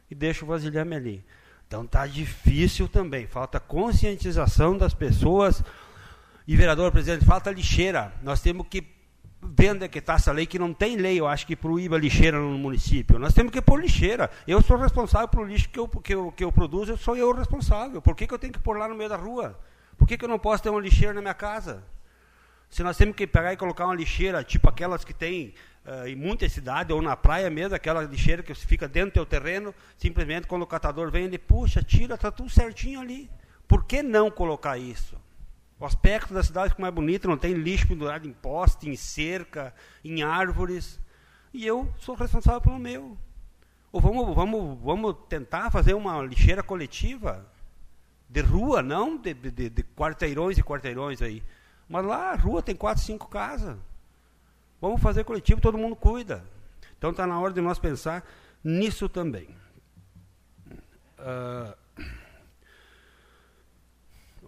E deixo o vasilhame ali. Então está difícil também. Falta conscientização das pessoas. E, vereador, presidente, falta lixeira. Nós temos que é que está essa lei, que não tem lei, eu acho, que proíba lixeira no município. Nós temos que pôr lixeira. Eu sou responsável pelo lixo que eu, que eu, que eu produzo, eu sou eu responsável. Por que, que eu tenho que pôr lá no meio da rua? Por que, que eu não posso ter uma lixeira na minha casa? Se nós temos que pegar e colocar uma lixeira, tipo aquelas que tem uh, em muitas cidades, ou na praia mesmo, aquela lixeira que fica dentro do teu terreno, simplesmente quando o catador vem, ele puxa, tira, está tudo certinho ali. Por que não colocar isso? O aspecto da cidade fica mais bonito, não tem lixo pendurado em poste, em cerca, em árvores. E eu sou responsável pelo meu. Ou vamos, vamos, vamos tentar fazer uma lixeira coletiva de rua, não de, de, de quarteirões e quarteirões aí. Mas lá a rua tem quatro, cinco casas. Vamos fazer coletivo, todo mundo cuida. Então está na hora de nós pensar nisso também. Uh,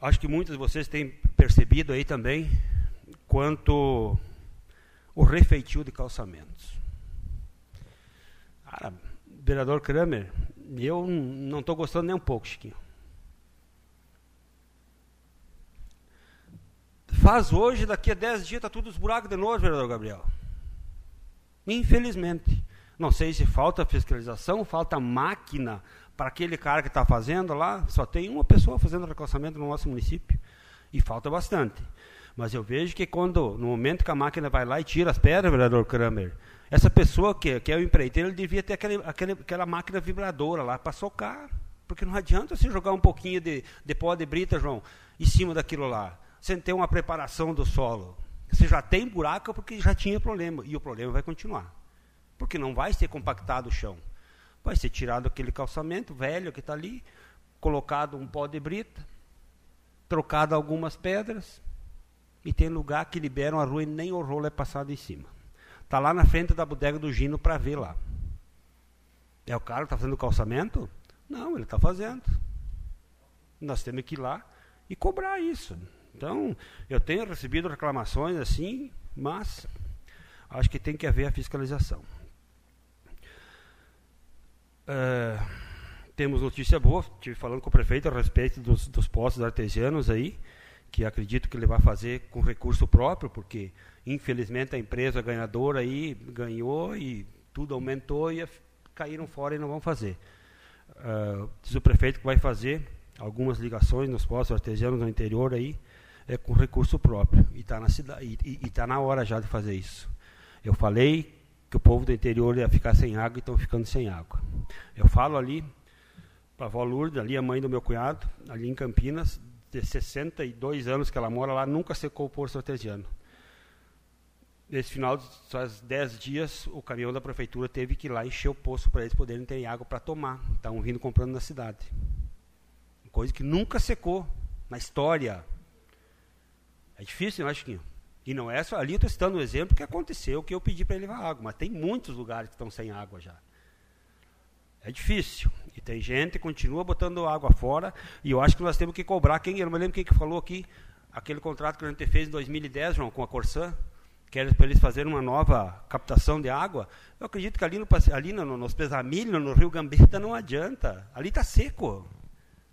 acho que muitos de vocês têm percebido aí também quanto o refeitio de calçamentos. Cara, vereador Kramer, eu não estou gostando nem um pouco, Chiquinho. Faz hoje, daqui a 10 dias está tudo os buracos de novo, vereador Gabriel. Infelizmente. Não sei se falta fiscalização, falta máquina para aquele cara que está fazendo lá. Só tem uma pessoa fazendo recalçamento no nosso município. E falta bastante. Mas eu vejo que quando, no momento que a máquina vai lá e tira as pedras, vereador Kramer, essa pessoa que, que é o empreiteiro, ele devia ter aquele, aquele, aquela máquina vibradora lá para socar. Porque não adianta você jogar um pouquinho de, de pó de brita, João, em cima daquilo lá sem ter uma preparação do solo. Você já tem buraco porque já tinha problema. E o problema vai continuar. Porque não vai ser compactado o chão. Vai ser tirado aquele calçamento velho que está ali, colocado um pó de brita, trocado algumas pedras, e tem lugar que liberam a rua e nem o rolo é passado em cima. Está lá na frente da bodega do Gino para ver lá. É o cara que está fazendo o calçamento? Não, ele está fazendo. Nós temos que ir lá e cobrar isso. Então, eu tenho recebido reclamações assim, mas acho que tem que haver a fiscalização. Uh, temos notícia boa, estive falando com o prefeito a respeito dos, dos postos artesianos aí, que acredito que ele vai fazer com recurso próprio, porque infelizmente a empresa ganhadora aí ganhou e tudo aumentou e caíram fora e não vão fazer. Uh, diz o prefeito que vai fazer algumas ligações nos postos artesianos no interior aí, é, com recurso próprio. E está na, e, e tá na hora já de fazer isso. Eu falei que o povo do interior ia ficar sem água e estão ficando sem água. Eu falo ali para a avó Lourdes, ali a mãe do meu cunhado, ali em Campinas, de 62 anos que ela mora lá, nunca secou o poço artesiano. Nesse final, faz 10 dias, o caminhão da prefeitura teve que ir lá encher o poço para eles poderem ter água para tomar. Estavam vindo comprando na cidade. Coisa que nunca secou na história é difícil, não é, Chiquinho? E não é só ali, eu estou citando um exemplo que aconteceu, que eu pedi para levar água, mas tem muitos lugares que estão sem água já. É difícil. E tem gente que continua botando água fora, e eu acho que nós temos que cobrar. Quem, eu não me lembro quem que falou aqui, aquele contrato que a gente fez em 2010, João, com a Corsã, que era para eles fazerem uma nova captação de água. Eu acredito que ali no, ali no, nos Pesamilho, no Rio Gambetta, não adianta. Ali está seco.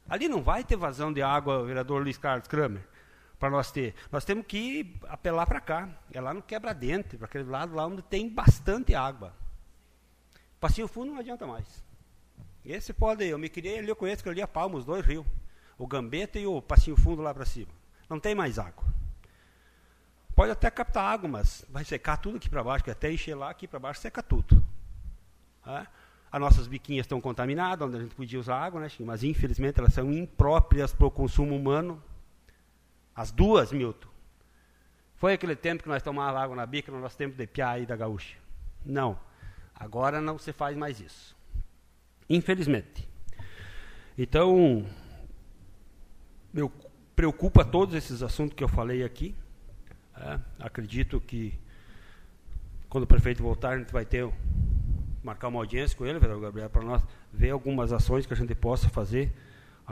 Ali não vai ter vazão de água, vereador Luiz Carlos Kramer para nós ter. Nós temos que apelar para cá, é lá no quebra-dente, para aquele lado lá onde tem bastante água. Passinho fundo não adianta mais. Esse pode, eu me criei ali, eu conheço que ali a Palma, os dois rios. O Gambeta e o Passinho Fundo lá para cima. Não tem mais água. Pode até captar água, mas vai secar tudo aqui para baixo, que até encher lá, aqui para baixo seca tudo. As nossas biquinhas estão contaminadas, onde a gente podia usar água, né, mas infelizmente elas são impróprias para o consumo humano. As duas, Milton. Foi aquele tempo que nós tomávamos água na bica, no nosso tempo de piá e da gaúcha. Não. Agora não se faz mais isso. Infelizmente. Então, me preocupa todos esses assuntos que eu falei aqui. É, acredito que quando o prefeito voltar, a gente vai ter marcar uma audiência com ele, vereador Gabriel, para nós ver algumas ações que a gente possa fazer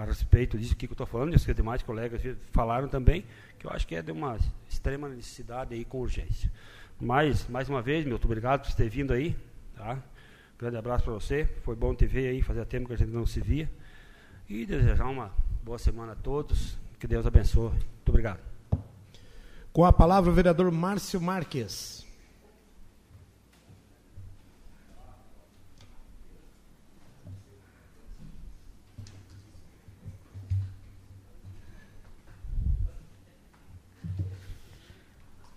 a respeito disso que eu estou falando, isso que demais colegas falaram também, que eu acho que é de uma extrema necessidade aí com urgência. Mas, mais uma vez, muito obrigado por ter vindo aí. Tá? Grande abraço para você. Foi bom te ver aí, fazia tempo que a gente não se via. E desejar uma boa semana a todos. Que Deus abençoe. Muito obrigado. Com a palavra o vereador Márcio Marques.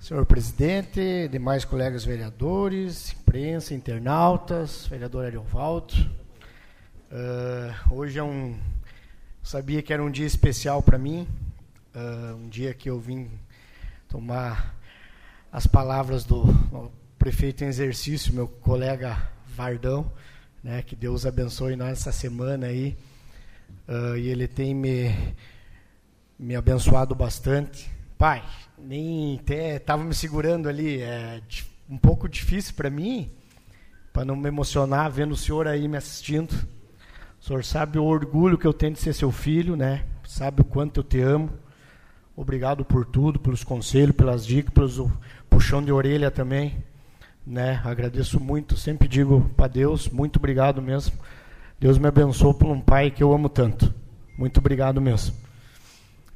Senhor presidente, demais colegas vereadores, imprensa, internautas, vereador Ariovaldo. Uh, hoje é um. Sabia que era um dia especial para mim, uh, um dia que eu vim tomar as palavras do prefeito em exercício, meu colega Vardão, né, que Deus abençoe nós essa semana aí. Uh, e ele tem me, me abençoado bastante. Pai, nem até estava me segurando ali, é um pouco difícil para mim, para não me emocionar vendo o senhor aí me assistindo. O senhor sabe o orgulho que eu tenho de ser seu filho, né? Sabe o quanto eu te amo. Obrigado por tudo, pelos conselhos, pelas dicas, pelos puxão de orelha também, né? Agradeço muito, sempre digo para Deus, muito obrigado mesmo. Deus me abençoe por um pai que eu amo tanto. Muito obrigado mesmo.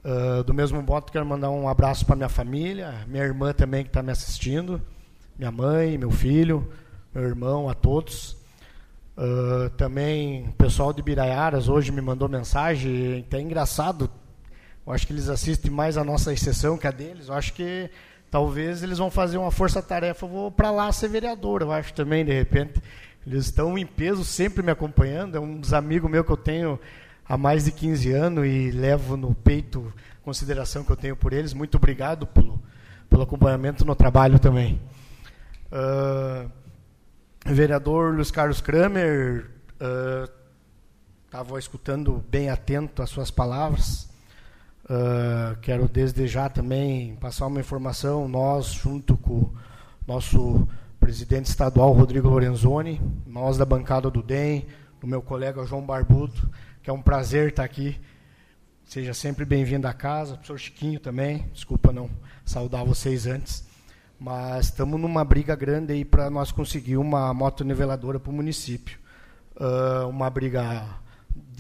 Uh, do mesmo modo, quero mandar um abraço para minha família, minha irmã também que está me assistindo, minha mãe, meu filho, meu irmão, a todos. Uh, também o pessoal de Biraiaras hoje me mandou mensagem, até engraçado. Eu acho que eles assistem mais a nossa exceção que a deles. Eu acho que talvez eles vão fazer uma força-tarefa, vou para lá ser vereador, eu acho também, de repente. Eles estão em peso, sempre me acompanhando. É um dos amigos meus que eu tenho há mais de 15 anos e levo no peito a consideração que eu tenho por eles. Muito obrigado pelo, pelo acompanhamento no trabalho também. Uh, vereador Luiz Carlos Kramer, estava uh, escutando bem atento às suas palavras. Uh, quero desde já também passar uma informação. Nós, junto com o nosso presidente estadual Rodrigo Lorenzoni, nós da bancada do DEM, o meu colega João Barbuto, que é um prazer estar aqui. Seja sempre bem-vindo à casa, professor Chiquinho também. Desculpa não saudar vocês antes. Mas estamos numa briga grande aí para nós conseguir uma moto niveladora para o município. Uh, uma briga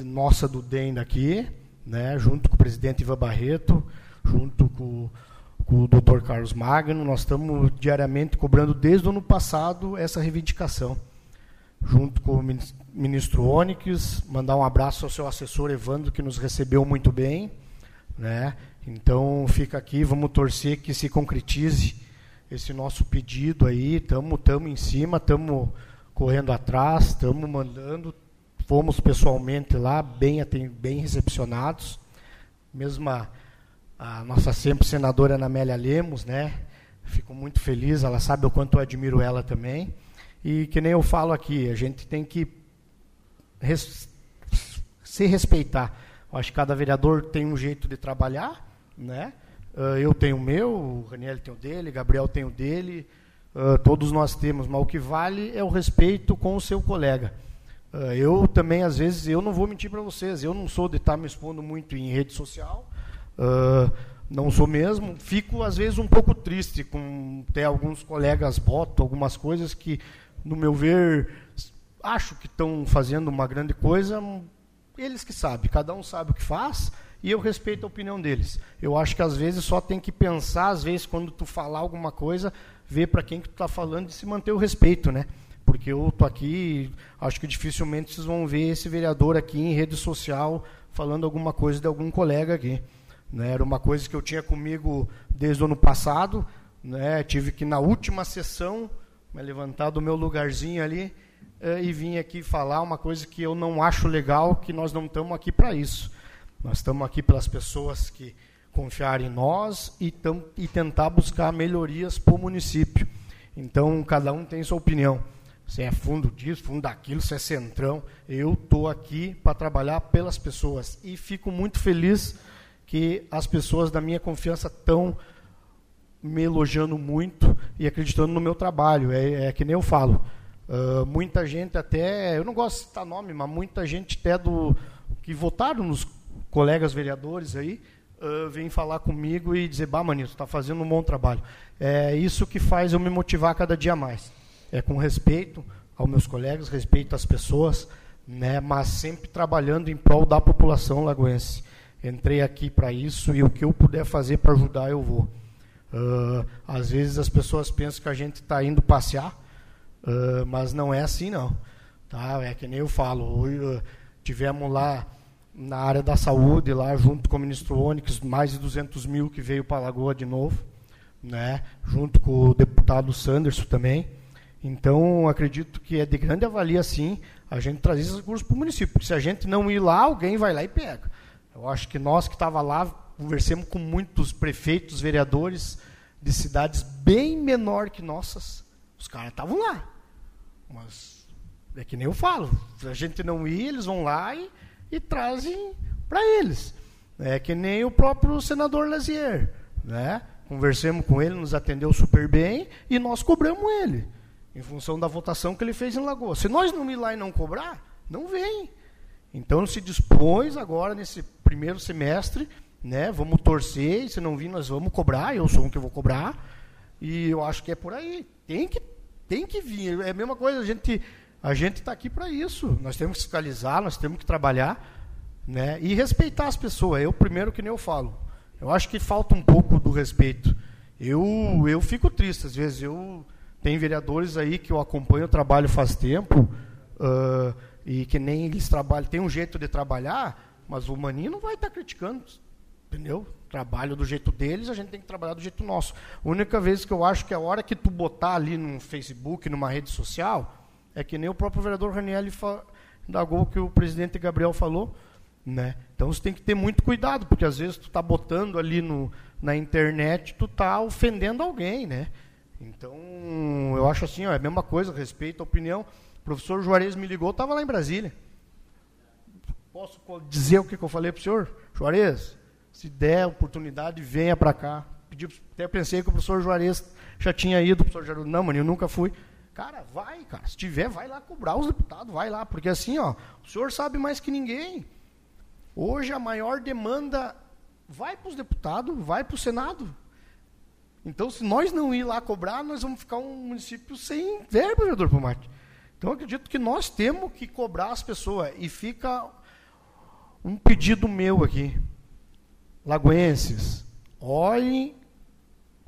nossa do DEM daqui, né, junto com o presidente Ivan Barreto, junto com, com o doutor Carlos Magno. Nós estamos diariamente cobrando desde o ano passado essa reivindicação junto com o ministro Onyx, mandar um abraço ao seu assessor Evandro, que nos recebeu muito bem. Né? Então, fica aqui, vamos torcer que se concretize esse nosso pedido aí. Estamos tamo em cima, estamos correndo atrás, estamos mandando. Fomos pessoalmente lá, bem, bem recepcionados. Mesmo a, nossa sempre senadora Ana Lemos, né? Fico muito feliz, ela sabe o quanto eu admiro ela também. E que nem eu falo aqui, a gente tem que res, se respeitar. Eu acho que cada vereador tem um jeito de trabalhar, né? Uh, eu tenho o meu, o Raniel tem o dele, Gabriel tem o dele, uh, todos nós temos, mas o que vale é o respeito com o seu colega. Uh, eu também, às vezes, eu não vou mentir para vocês, eu não sou de estar me expondo muito em rede social, não sou mesmo. Fico, às vezes, um pouco triste com ter alguns colegas botam algumas coisas que no meu ver, acho que estão fazendo uma grande coisa, eles que sabem, cada um sabe o que faz, e eu respeito a opinião deles. Eu acho que às vezes só tem que pensar, às vezes, quando tu falar alguma coisa, ver para quem que tu está falando e se manter o respeito, né? porque eu tô aqui, acho que dificilmente vocês vão ver esse vereador aqui em rede social falando alguma coisa de algum colega aqui. Né? Era uma coisa que eu tinha comigo desde o ano passado, né? tive que na última sessão me levantar do meu lugarzinho ali eh, e vim aqui falar uma coisa que eu não acho legal, que nós não estamos aqui para isso. Nós estamos aqui pelas pessoas que confiar em nós e, tam, e tentar buscar melhorias para o município. Então, cada um tem sua opinião. Se é fundo disso, fundo daquilo, se é centrão. Eu estou aqui para trabalhar pelas pessoas. E fico muito feliz que as pessoas da minha confiança estão me elogiando muito e acreditando no meu trabalho. É, é que nem eu falo. Uh, muita gente até, eu não gosto de citar nome, mas muita gente até do que votaram nos colegas vereadores aí, uh, vem falar comigo e dizer, bah, Manito, está fazendo um bom trabalho. É isso que faz eu me motivar cada dia mais. É com respeito aos meus colegas, respeito às pessoas, né, mas sempre trabalhando em prol da população lagoense. Entrei aqui para isso e o que eu puder fazer para ajudar, eu vou. Uh, às vezes as pessoas pensam que a gente está indo passear, uh, mas não é assim, não. Tá? É que nem eu falo, uh, tivemos lá na área da saúde, lá junto com o ministro Onyx, mais de 200 mil que veio para a Lagoa de novo, né, junto com o deputado Sanderson também. Então, acredito que é de grande avalia, sim, a gente trazer esses recursos para o município. Porque se a gente não ir lá, alguém vai lá e pega. Eu acho que nós que estava lá, conversamos com muitos prefeitos, vereadores de cidades bem menor que nossas. Os caras estavam lá. Mas é que nem eu falo, a gente não ir, eles vão lá e e trazem para eles. É que nem o próprio senador Lazier. Né? Conversemos com ele, nos atendeu super bem e nós cobramos ele, em função da votação que ele fez em Lagoa. Se nós não ir lá e não cobrar, não vem. Então se dispôs agora nesse primeiro semestre, né? Vamos torcer, e se não vir, nós vamos cobrar, eu sou um que vou cobrar. E eu acho que é por aí. Tem que, tem que vir. É a mesma coisa, a gente a gente está aqui para isso. Nós temos que fiscalizar, nós temos que trabalhar né? e respeitar as pessoas. Eu, primeiro, que nem eu falo. Eu acho que falta um pouco do respeito. Eu, eu fico triste, às vezes. Eu Tem vereadores aí que eu acompanho o trabalho faz tempo uh, e que nem eles trabalham. Tem um jeito de trabalhar, mas o Maninho não vai estar tá criticando. Entendeu? Trabalho do jeito deles, a gente tem que trabalhar do jeito nosso. A única vez que eu acho que a hora que tu botar ali no Facebook, numa rede social, é que nem o próprio vereador Raniel indagou que o presidente Gabriel falou. Né? Então você tem que ter muito cuidado, porque às vezes tu está botando ali no, na internet, tu está ofendendo alguém. Né? Então, eu acho assim, ó, é a mesma coisa, respeito a opinião. O professor Juarez me ligou, estava lá em Brasília. Posso dizer o que, que eu falei para o senhor? Juarez, se der oportunidade, venha para cá. Pedi, até pensei que o professor Juarez já tinha ido, o professor Juarez, não, mano, eu nunca fui. Cara, vai, cara. Se tiver, vai lá cobrar os deputados, vai lá. Porque assim, ó, o senhor sabe mais que ninguém. Hoje a maior demanda vai para os deputados, vai para o Senado. Então, se nós não ir lá cobrar, nós vamos ficar um município sem verba, vereador Pomate. Então, acredito que nós temos que cobrar as pessoas. E fica um pedido meu aqui. Lagoenses, olhem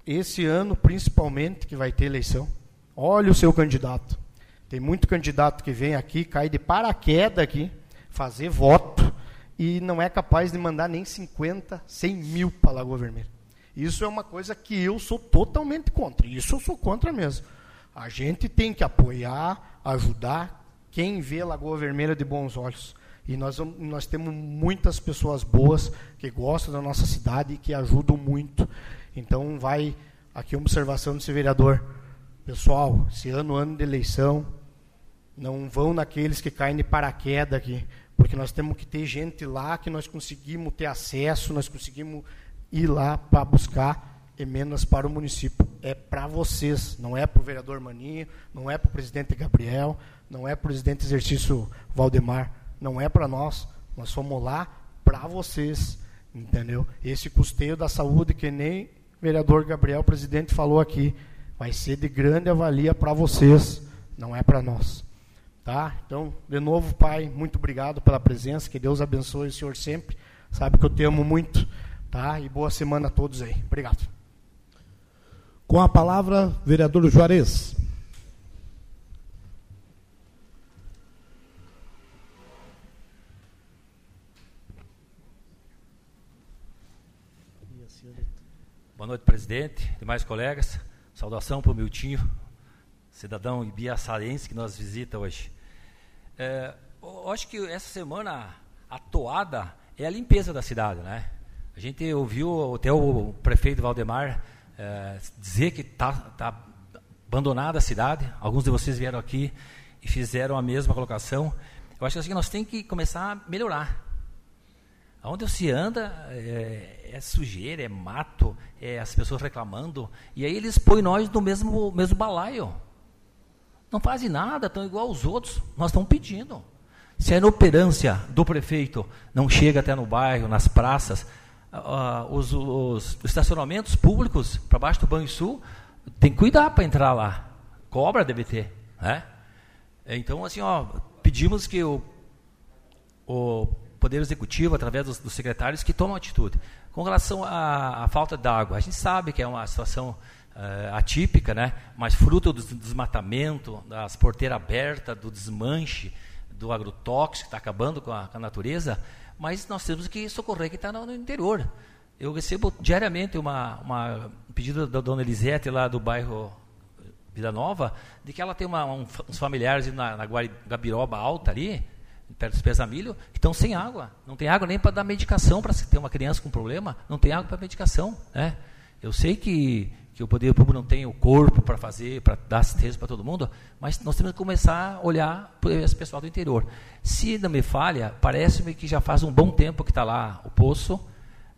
esse ano, principalmente, que vai ter eleição. Olha o seu candidato. Tem muito candidato que vem aqui, cai de paraquedas aqui, fazer voto, e não é capaz de mandar nem 50, 100 mil para Lagoa Vermelha. Isso é uma coisa que eu sou totalmente contra. Isso eu sou contra mesmo. A gente tem que apoiar, ajudar quem vê Lagoa Vermelha de bons olhos. E nós, nós temos muitas pessoas boas que gostam da nossa cidade e que ajudam muito. Então, vai aqui uma observação desse vereador. Pessoal, esse ano, ano de eleição, não vão naqueles que caem de paraquedas aqui, porque nós temos que ter gente lá que nós conseguimos ter acesso, nós conseguimos ir lá para buscar emendas para o município. É para vocês, não é para o vereador Maninho, não é para o presidente Gabriel, não é para o presidente exercício Valdemar, não é para nós. Nós fomos lá para vocês, entendeu? Esse custeio da saúde que nem o vereador Gabriel, presidente, falou aqui, vai ser de grande avalia para vocês, não é para nós. Tá? Então, de novo, Pai, muito obrigado pela presença, que Deus abençoe o Senhor sempre. Sabe que eu te amo muito, tá? E boa semana a todos aí. Obrigado. Com a palavra, vereador Juarez. Presidente, demais colegas. Saudação para o Miltinho, cidadão ibiaçarense que nos visita hoje. É, eu acho que essa semana a toada é a limpeza da cidade, né? A gente ouviu até o prefeito Valdemar é, dizer que está tá abandonada a cidade. Alguns de vocês vieram aqui e fizeram a mesma colocação. Eu acho que assim, nós temos que começar a melhorar. Onde se anda é, é, sujeira, é mato, é as pessoas reclamando, e aí eles põem nós no mesmo, mesmo balaio. Não fazem nada, estão igual aos outros. Nós estamos pedindo. Se a inoperância do prefeito não chega até no bairro, nas praças, uh, os, os, estacionamentos públicos para baixo do Banco Sul, tem que cuidar para entrar lá. Cobra deve ter. Né? Então, assim, ó, pedimos que o, o Poder Executivo, através dos, dos secretários, que tomem atitude. Com relação à, à falta d'água, a gente sabe que é uma situação uh, atípica, né? mas fruto do desmatamento, das porteiras abertas, do desmanche, do agrotóxico que está acabando com a, com a, natureza, mas nós temos que socorrer quem está no, no, interior. Eu recebo diariamente uma, uma um pedido da dona Elisete, lá do bairro Vida Nova, de que ela tem uma, um, uns familiares na, na Alta ali, perto dos Pesamilho, que estão sem água. Não tem água nem para dar medicação para ter uma criança com problema, não tem água para medicação. Né? Eu sei que, que o poder público não tem o corpo para fazer, para dar assistência para todo mundo, mas nós temos que começar a olhar para esse pessoal do interior. Se não me falha, parece-me que já faz um bom tempo que está lá o poço,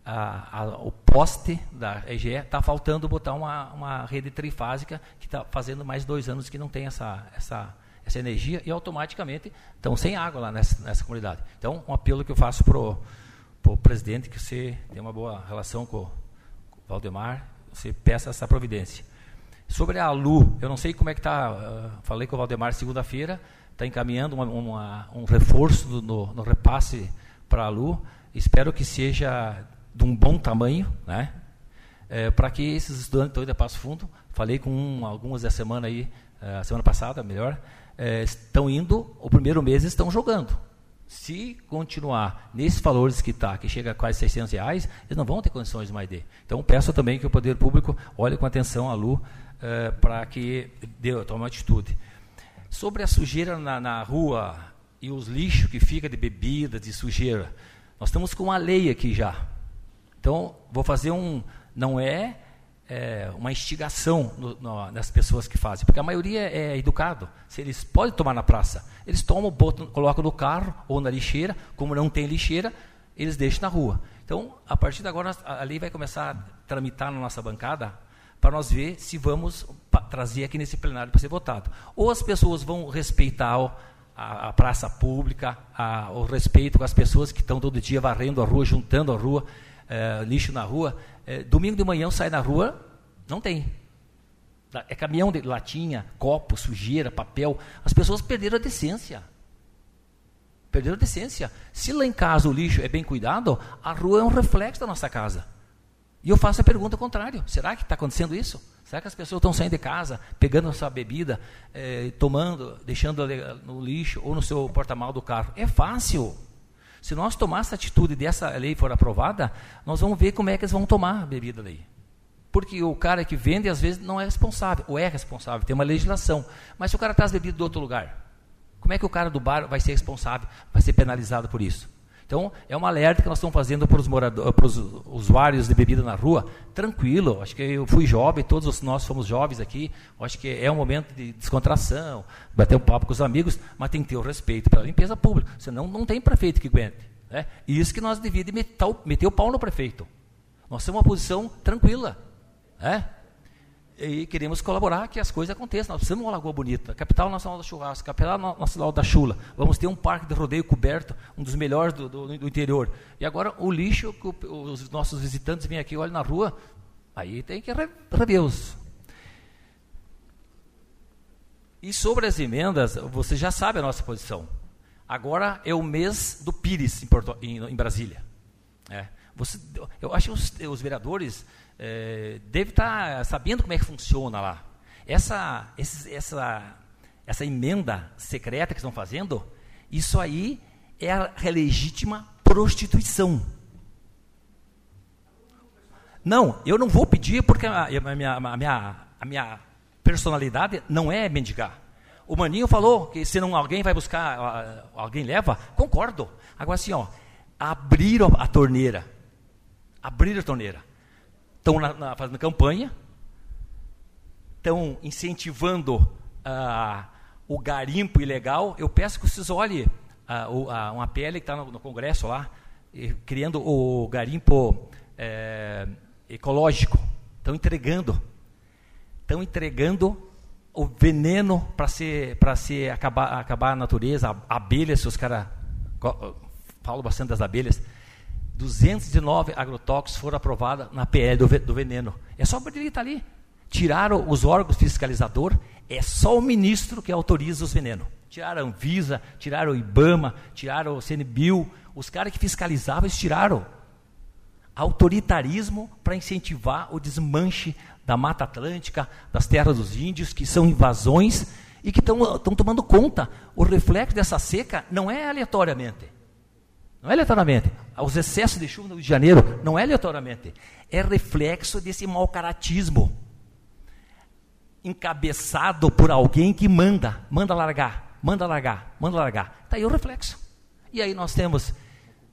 a, a, o poste da EGE, está faltando botar uma, uma rede trifásica, que está fazendo mais dois anos que não tem essa, essa, essa energia, e automaticamente estão sem água lá nessa, nessa comunidade. Então, um apelo que eu faço para o presidente, que você tem uma boa relação com, o Valdemar, você peça essa providência. Sobre a Lu, eu não sei como é que está, uh, falei com o Valdemar segunda-feira, está encaminhando uma, uma, um reforço do, no, no repasse para a Lu, espero que seja de um bom tamanho, né? É, para que esses estudantes a Passo Fundo, falei com um, algumas da semana aí, a semana passada, melhor, é, estão indo, o primeiro mês estão jogando. Se continuar nesses valores que está, que chega a quase 600 reais, eles não vão ter condições mais de. Então, peço também que o poder público olhe com atenção a Lu é, para que dê, tome uma atitude. Sobre a sujeira na, na rua e os lixos que fica de bebida, de sujeira, nós estamos com uma lei aqui já, então, vou fazer um. Não é, é uma instigação no, no, nas pessoas que fazem, porque a maioria é educado. Se eles podem tomar na praça, eles tomam, botam, colocam no carro ou na lixeira. Como não tem lixeira, eles deixam na rua. Então, a partir de agora, a lei vai começar a tramitar na nossa bancada para nós ver se vamos trazer aqui nesse plenário para ser votado. Ou as pessoas vão respeitar a, a, praça pública, a, o respeito com as pessoas que estão todo dia varrendo a rua, juntando a rua é, lixo na rua. É, domingo de manhã sai na rua, não tem. É caminhão de latinha, copo, sujeira, papel. As pessoas perderam a decência. Perderam a decência. Se lá em casa o lixo é bem cuidado, a rua é um reflexo da nossa casa. E eu faço a pergunta contrária: será que está acontecendo isso? Será que as pessoas estão saindo de casa, pegando a sua bebida, eh, tomando, deixando no lixo ou no seu porta-mal do carro? É fácil. Se nós tomarmos essa atitude dessa lei for aprovada, nós vamos ver como é que eles vão tomar a bebida ali. Porque o cara que vende, às vezes, não é responsável, ou é responsável, tem uma legislação. Mas se o cara traz bebida de outro lugar, como é que o cara do bar vai ser responsável, vai ser penalizado por isso? Então, é uma alerta que nós estamos fazendo para os, moradores, para os usuários de bebida na rua. Tranquilo, acho que eu fui jovem, todos nós fomos jovens aqui. Acho que é um momento de descontração, bater um papo com os amigos, mas tem que ter o respeito pela limpeza pública. Senão, não tem prefeito que aguente. Né? E isso que nós devíamos meter, meter o pau no prefeito. Nós temos uma posição tranquila. Né? E queremos colaborar que as coisas aconteçam. Nós precisamos de uma lagoa bonita, capital nacional da churrasco, capital nacional da chula. Vamos ter um parque de rodeio coberto, um dos melhores do, do, do interior. E agora o lixo que os nossos visitantes vêm aqui, olham na rua, aí tem que rever os. E sobre as emendas, você já sabe a nossa posição. Agora é o mês do Pires em, Porto, em, em Brasília. É. Você, eu acho que os, os vereadores é, deve estar tá sabendo como é que funciona lá. Essa, esse, essa, essa emenda secreta que estão fazendo, isso aí é a legítima prostituição. Não, eu não vou pedir porque a, a, minha, a, minha, a minha personalidade não é mendigar. O Maninho falou que se não alguém vai buscar, alguém leva, concordo. Agora assim, ó, abriram a torneira. Abriram a torneira. Estão fazendo campanha, estão incentivando uh, o garimpo ilegal. Eu peço que vocês olhem uh, uh, uma PL que está no, no, Congresso lá, e, criando o garimpo é, ecológico. Estão entregando. Estão entregando o veneno para se, se acabar, acabar a natureza, abelhas, se os caras. Falo bastante das abelhas. 209 agrotóxicos foram aprovados na PL do, do veneno. É só ele estar ali. Tiraram os órgãos fiscalizador, é só o ministro que autoriza os venenos. Tiraram a Anvisa, tiraram o IBAMA, tiraram o CNBio, os caras que fiscalizavam, eles tiraram autoritarismo para incentivar o desmanche da Mata Atlântica, das terras dos índios, que são invasões e que estão tomando conta. O reflexo dessa seca não é aleatoriamente. Não é aleatoriamente. Os excessos de chuva no Rio de Janeiro não é aleatoriamente. É reflexo desse mau caratismo. Encabeçado por alguém que manda, manda largar, manda largar, manda largar. Está aí o reflexo. E aí nós temos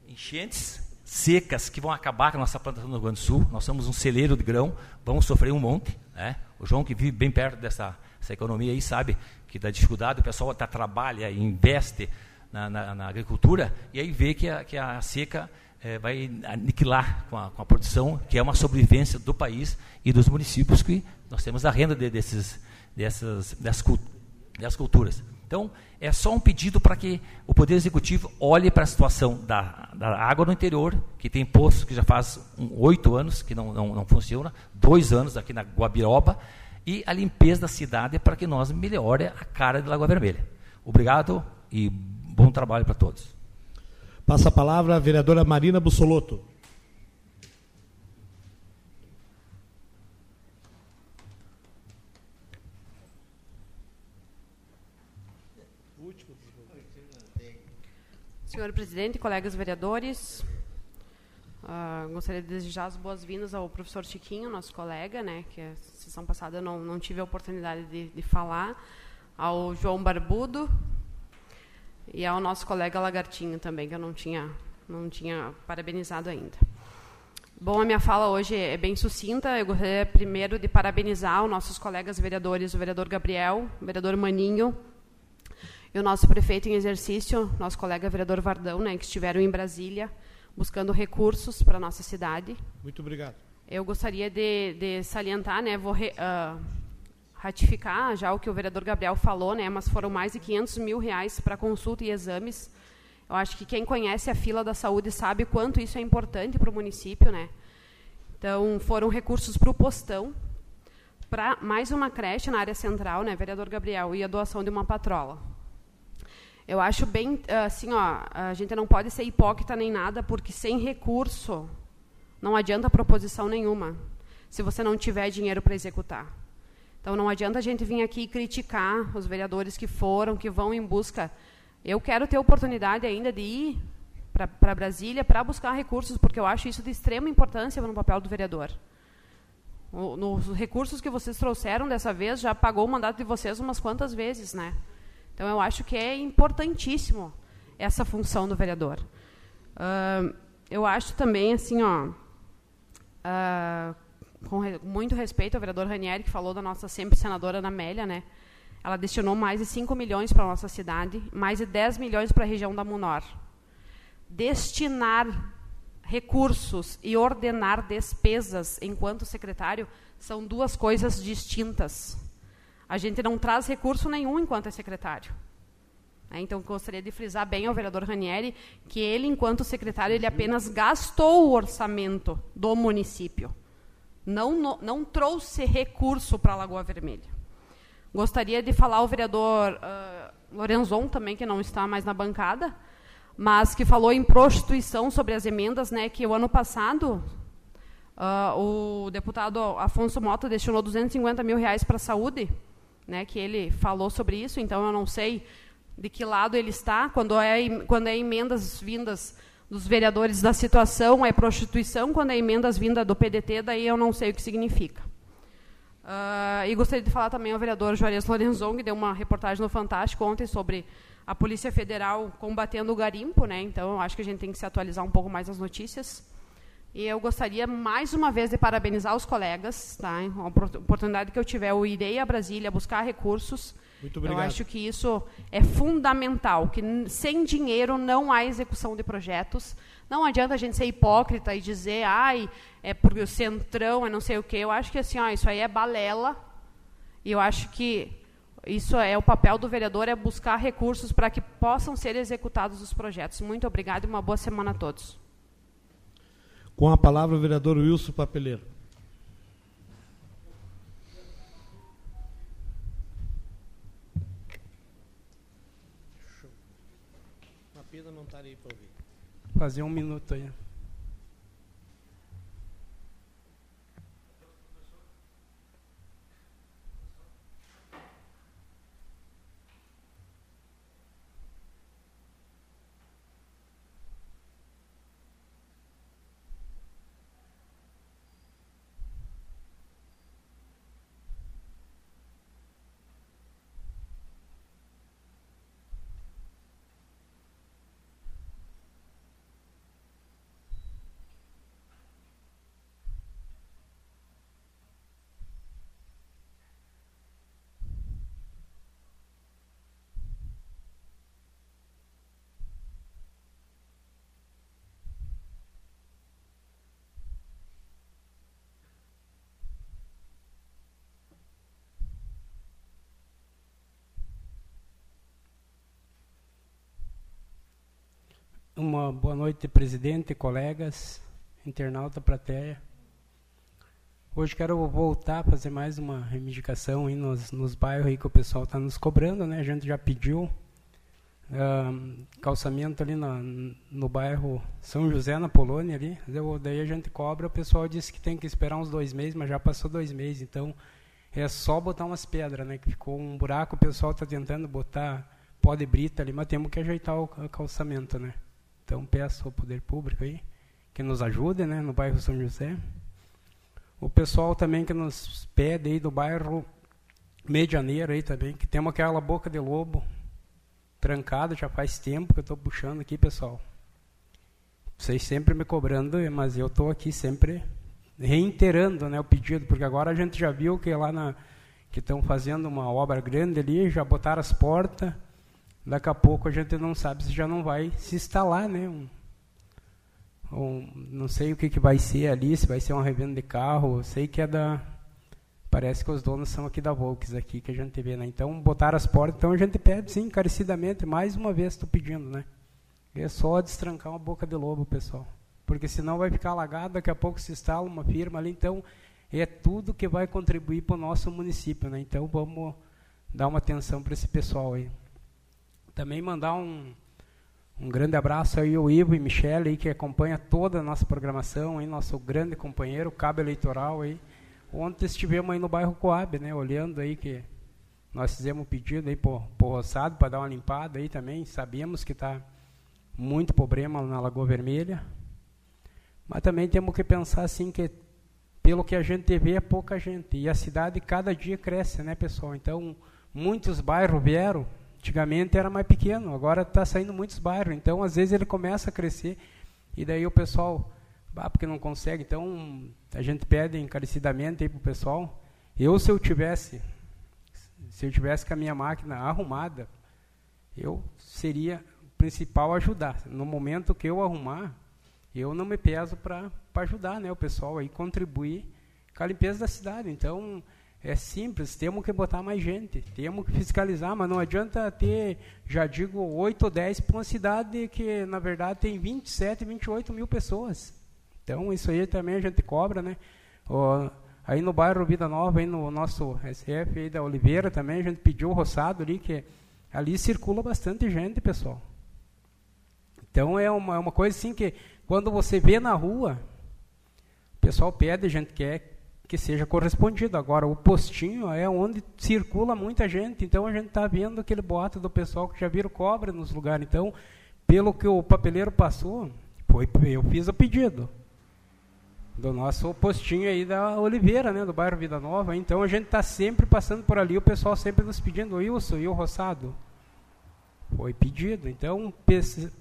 enchentes, secas que vão acabar com a nossa plantação no Rio Grande do Sul. Nós somos um celeiro de grão, vamos sofrer um monte. Né? O João, que vive bem perto dessa, economia aí, sabe que da dificuldade o pessoal tá, trabalha investe na, na, na, agricultura e aí vê que a, que a seca é, vai aniquilar com a, com a, produção, que é uma sobrevivência do país e dos municípios que nós temos a renda de, desses, dessas, dessas, culturas. Então, é só um pedido para que o Poder Executivo olhe para a situação da, da água no interior, que tem poço que já faz oito um, anos que não, não, não funciona, dois anos aqui na Guabiroba, e a limpeza da cidade para que nós melhore a cara de Lagoa Vermelha. Obrigado e bom trabalho para todos. Passa a palavra a vereadora Marina Bussolotto. Senhor presidente, colegas vereadores, uh, gostaria de desejar as boas-vindas ao professor Chiquinho, nosso colega, né, que a sessão passada eu não, não tive a oportunidade de, de falar, ao João Barbudo e ao nosso colega Lagartinho também, que eu não tinha, não tinha parabenizado ainda. Bom, a minha fala hoje é bem sucinta. Eu gostaria primeiro de parabenizar os nossos colegas vereadores, o vereador Gabriel, o vereador Maninho, e o nosso prefeito em exercício, nosso colega vereador Vardão, né, que estiveram em Brasília buscando recursos para a nossa cidade. Muito obrigado. Eu gostaria de, de salientar, né, vou re, uh, ratificar já o que o vereador Gabriel falou, né, mas foram mais de 500 mil reais para consulta e exames. Eu acho que quem conhece a fila da saúde sabe quanto isso é importante para o município, né? Então, foram recursos para o postão, para mais uma creche na área central, né, vereador Gabriel, e a doação de uma patrola. Eu acho bem, assim, ó, a gente não pode ser hipócrita nem nada, porque sem recurso não adianta proposição nenhuma, se você não tiver dinheiro para executar. Então não adianta a gente vir aqui criticar os vereadores que foram, que vão em busca. Eu quero ter oportunidade ainda de ir para Brasília para buscar recursos, porque eu acho isso de extrema importância no papel do vereador. O, nos recursos que vocês trouxeram dessa vez já pagou o mandato de vocês umas quantas vezes, né? Então, eu acho que é importantíssimo essa função do vereador. Uh, eu acho também, assim, ó, uh, com re muito respeito ao vereador Ranieri, que falou da nossa sempre senadora Ana Amélia, né? Ela destinou mais de 5 milhões para a nossa cidade, mais de 10 milhões para a região da Munor. Destinar recursos e ordenar despesas enquanto secretário são duas coisas distintas. A gente não traz recurso nenhum enquanto é secretário. É, então, gostaria de frisar bem ao vereador Ranieri que ele, enquanto secretário, ele apenas gastou o orçamento do município. Não, não, trouxe recurso para a Lagoa Vermelha. Gostaria de falar ao vereador uh, Lorenzon também, que não está mais na bancada, mas que falou em prostituição sobre as emendas, né, que o ano passado uh, o deputado Afonso Mota destinou 250 mil reais para a saúde, né, que ele falou sobre isso, então eu não sei de que lado ele está, quando é, quando é emendas vindas dos vereadores da situação é prostituição, quando é emendas vinda do PDT, daí eu não sei o que significa. Uh, e gostaria de falar também ao vereador Juarez Lorenzon, que deu uma reportagem no Fantástico ontem sobre a Polícia Federal combatendo o garimpo, né? Então, acho que a gente tem que se atualizar um pouco mais as notícias. E eu gostaria, mais uma vez, de parabenizar os colegas. Tá? A oportunidade que eu tiver, eu irei a Brasília buscar recursos. Muito obrigado. Eu acho que isso é fundamental, que sem dinheiro não há execução de projetos. Não adianta a gente ser hipócrita e dizer, ai, é porque o centrão, é não sei o quê. Eu acho que assim, ó, isso aí é balela. E eu acho que isso é o papel do vereador, é buscar recursos para que possam ser executados os projetos. Muito obrigado e uma boa semana a todos. Com a palavra o vereador Wilson Papeleiro. Pena não estar aí para ouvir. Fazer um minuto aí. Uma boa noite, presidente, colegas, internauta, plateia. Hoje quero voltar a fazer mais uma reivindicação aí nos, nos bairros aí que o pessoal está nos cobrando, né? A gente já pediu calçamento ali na, no bairro São José, na Polônia ali. Daí a gente cobra, o pessoal disse que tem que esperar uns dois meses, mas já passou dois meses, então é só botar umas pedras, né? Que ficou um buraco, o pessoal está tentando botar pó de brita ali, mas temos que ajeitar o calçamento, né? Então peço ao poder público aí que nos ajude, né, no bairro São José. O pessoal também que nos pede aí do bairro Medianeiro aí também, que temos aquela boca de lobo trancada, já faz tempo que eu estou puxando aqui, pessoal. Vocês sempre me cobrando, mas eu estou aqui sempre reiterando né, o pedido, porque agora a gente já viu que lá na, que estão fazendo uma obra grande ali, já botaram as portas, daqui a pouco a gente não sabe se já não vai se instalar, né? Um, um, não sei o que, que vai ser ali, se vai ser uma revenda de carro, sei que é da... Parece que os donos são aqui da Volks, aqui que a gente vê, né? Então, botar as portas, então a gente pede, sim, encarecidamente, mais uma vez estou pedindo, né? É só destrancar uma boca de lobo, pessoal. Porque senão vai ficar alagado, daqui a pouco se instala uma firma ali, então é tudo que vai contribuir para o nosso município, né? Então vamos dar uma atenção para esse pessoal aí. Também mandar um, um grande abraço aí ao Ivo e Michele aí, que acompanha toda a nossa programação, aí, nosso grande companheiro, cabo eleitoral aí. Ontem estivemos aí no bairro Coab, né, olhando aí que nós fizemos um pedido aí por, por roçado para dar uma limpada aí também. Sabemos que está muito problema na Lagoa Vermelha. Mas também temos que pensar assim que pelo que a gente vê é pouca gente e a cidade cada dia cresce, né, pessoal? Então, muitos bairros vieram Antigamente era mais pequeno, agora está saindo muitos bairros. Então, às vezes, ele começa a crescer e daí o pessoal, ah, porque não consegue. Então, a gente pede encarecidamente para o pessoal. Eu, se eu tivesse, se eu tivesse com a minha máquina arrumada, eu seria o principal ajudar. No momento que eu arrumar, eu não me peso para ajudar né, o pessoal aí contribuir com a limpeza da cidade. Então, é simples, temos que botar mais gente, temos que fiscalizar, mas não adianta ter, já digo, 8 ou 10 para uma cidade que, na verdade, tem 27, 28 mil pessoas. Então, isso aí também a gente cobra, né? aí no bairro Vida Nova, aí no nosso SF aí da Oliveira também, a gente pediu o roçado ali, que ali circula bastante gente, pessoal. Então, é uma, é uma coisa assim que, quando você vê na rua, o pessoal pede, a gente quer que seja correspondido. Agora, o postinho é onde circula muita gente, então a gente está vendo aquele boato do pessoal que já viram cobra nos lugares. Então, pelo que o papeleiro passou, Foi, eu fiz o pedido do nosso postinho aí da Oliveira, né, do bairro Vida Nova. Então a gente está sempre passando por ali, o pessoal sempre nos pedindo, Wilson e o Roçado. Foi pedido. Então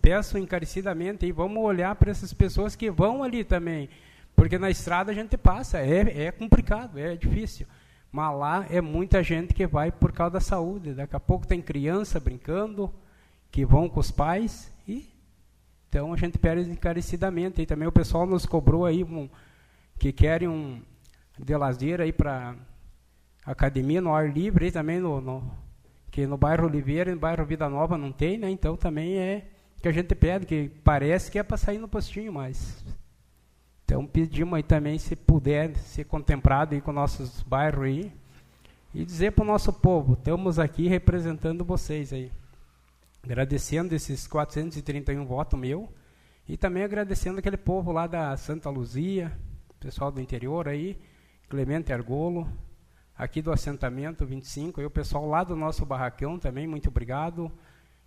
peço encarecidamente e vamos olhar para essas pessoas que vão ali também. Porque na estrada a gente passa, é, é complicado, é difícil. Mas lá é muita gente que vai por causa da saúde. Daqui a pouco tem criança brincando, que vão com os pais e então a gente pede encarecidamente. E também o pessoal nos cobrou aí um, que querem um de lazer aí para academia no ar livre aí também no, no, que no bairro Oliveira e no bairro Vida Nova não tem, né? Então também é que a gente pede, que parece que é para sair no postinho, mas então pedimos aí também se puder ser contemplado aí com nossos bairros aí e dizer para o nosso povo, estamos aqui representando vocês aí agradecendo esses 431 votos meu e também agradecendo aquele povo lá da Santa Luzia, pessoal do interior aí, Clemente Argolo, aqui do assentamento 25, e o pessoal lá do nosso barracão também, muito obrigado,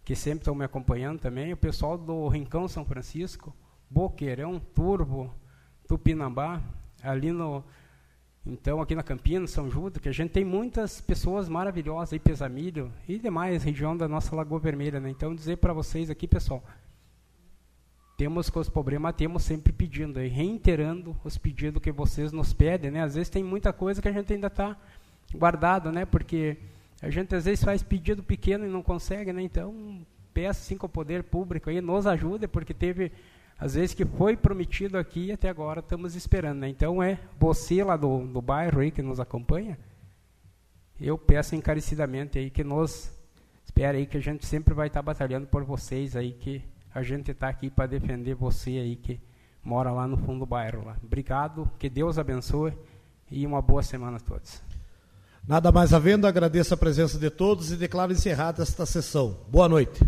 que sempre estão me acompanhando também, o pessoal do Rincão São Francisco, Boqueirão, Turbo, Tupinambá, ali no então, aqui na Campinas, São Judas, que a gente tem muitas pessoas maravilhosas aí, Pesamilho e demais região da nossa Lagoa Vermelha, né? Então, dizer para vocês aqui, pessoal, temos com os problemas, temos sempre pedindo, aí, reiterando os pedidos que vocês nos pedem, né? Às vezes tem muita coisa que a gente ainda está guardado, né? Porque a gente às vezes faz pedido pequeno e não consegue, né? Então, peço sim o poder público aí nos ajude, porque teve às vezes que foi prometido aqui e até agora estamos esperando. Né? Então é você lá do, do bairro aí que nos acompanha, eu peço encarecidamente aí que nos espere aí que a gente sempre vai estar batalhando por vocês aí que a gente está aqui para defender você aí que mora lá no fundo do bairro lá. Obrigado, que Deus abençoe e uma boa semana a todos. Nada mais havendo, agradeço a presença de todos e declaro encerrada esta sessão. Boa noite.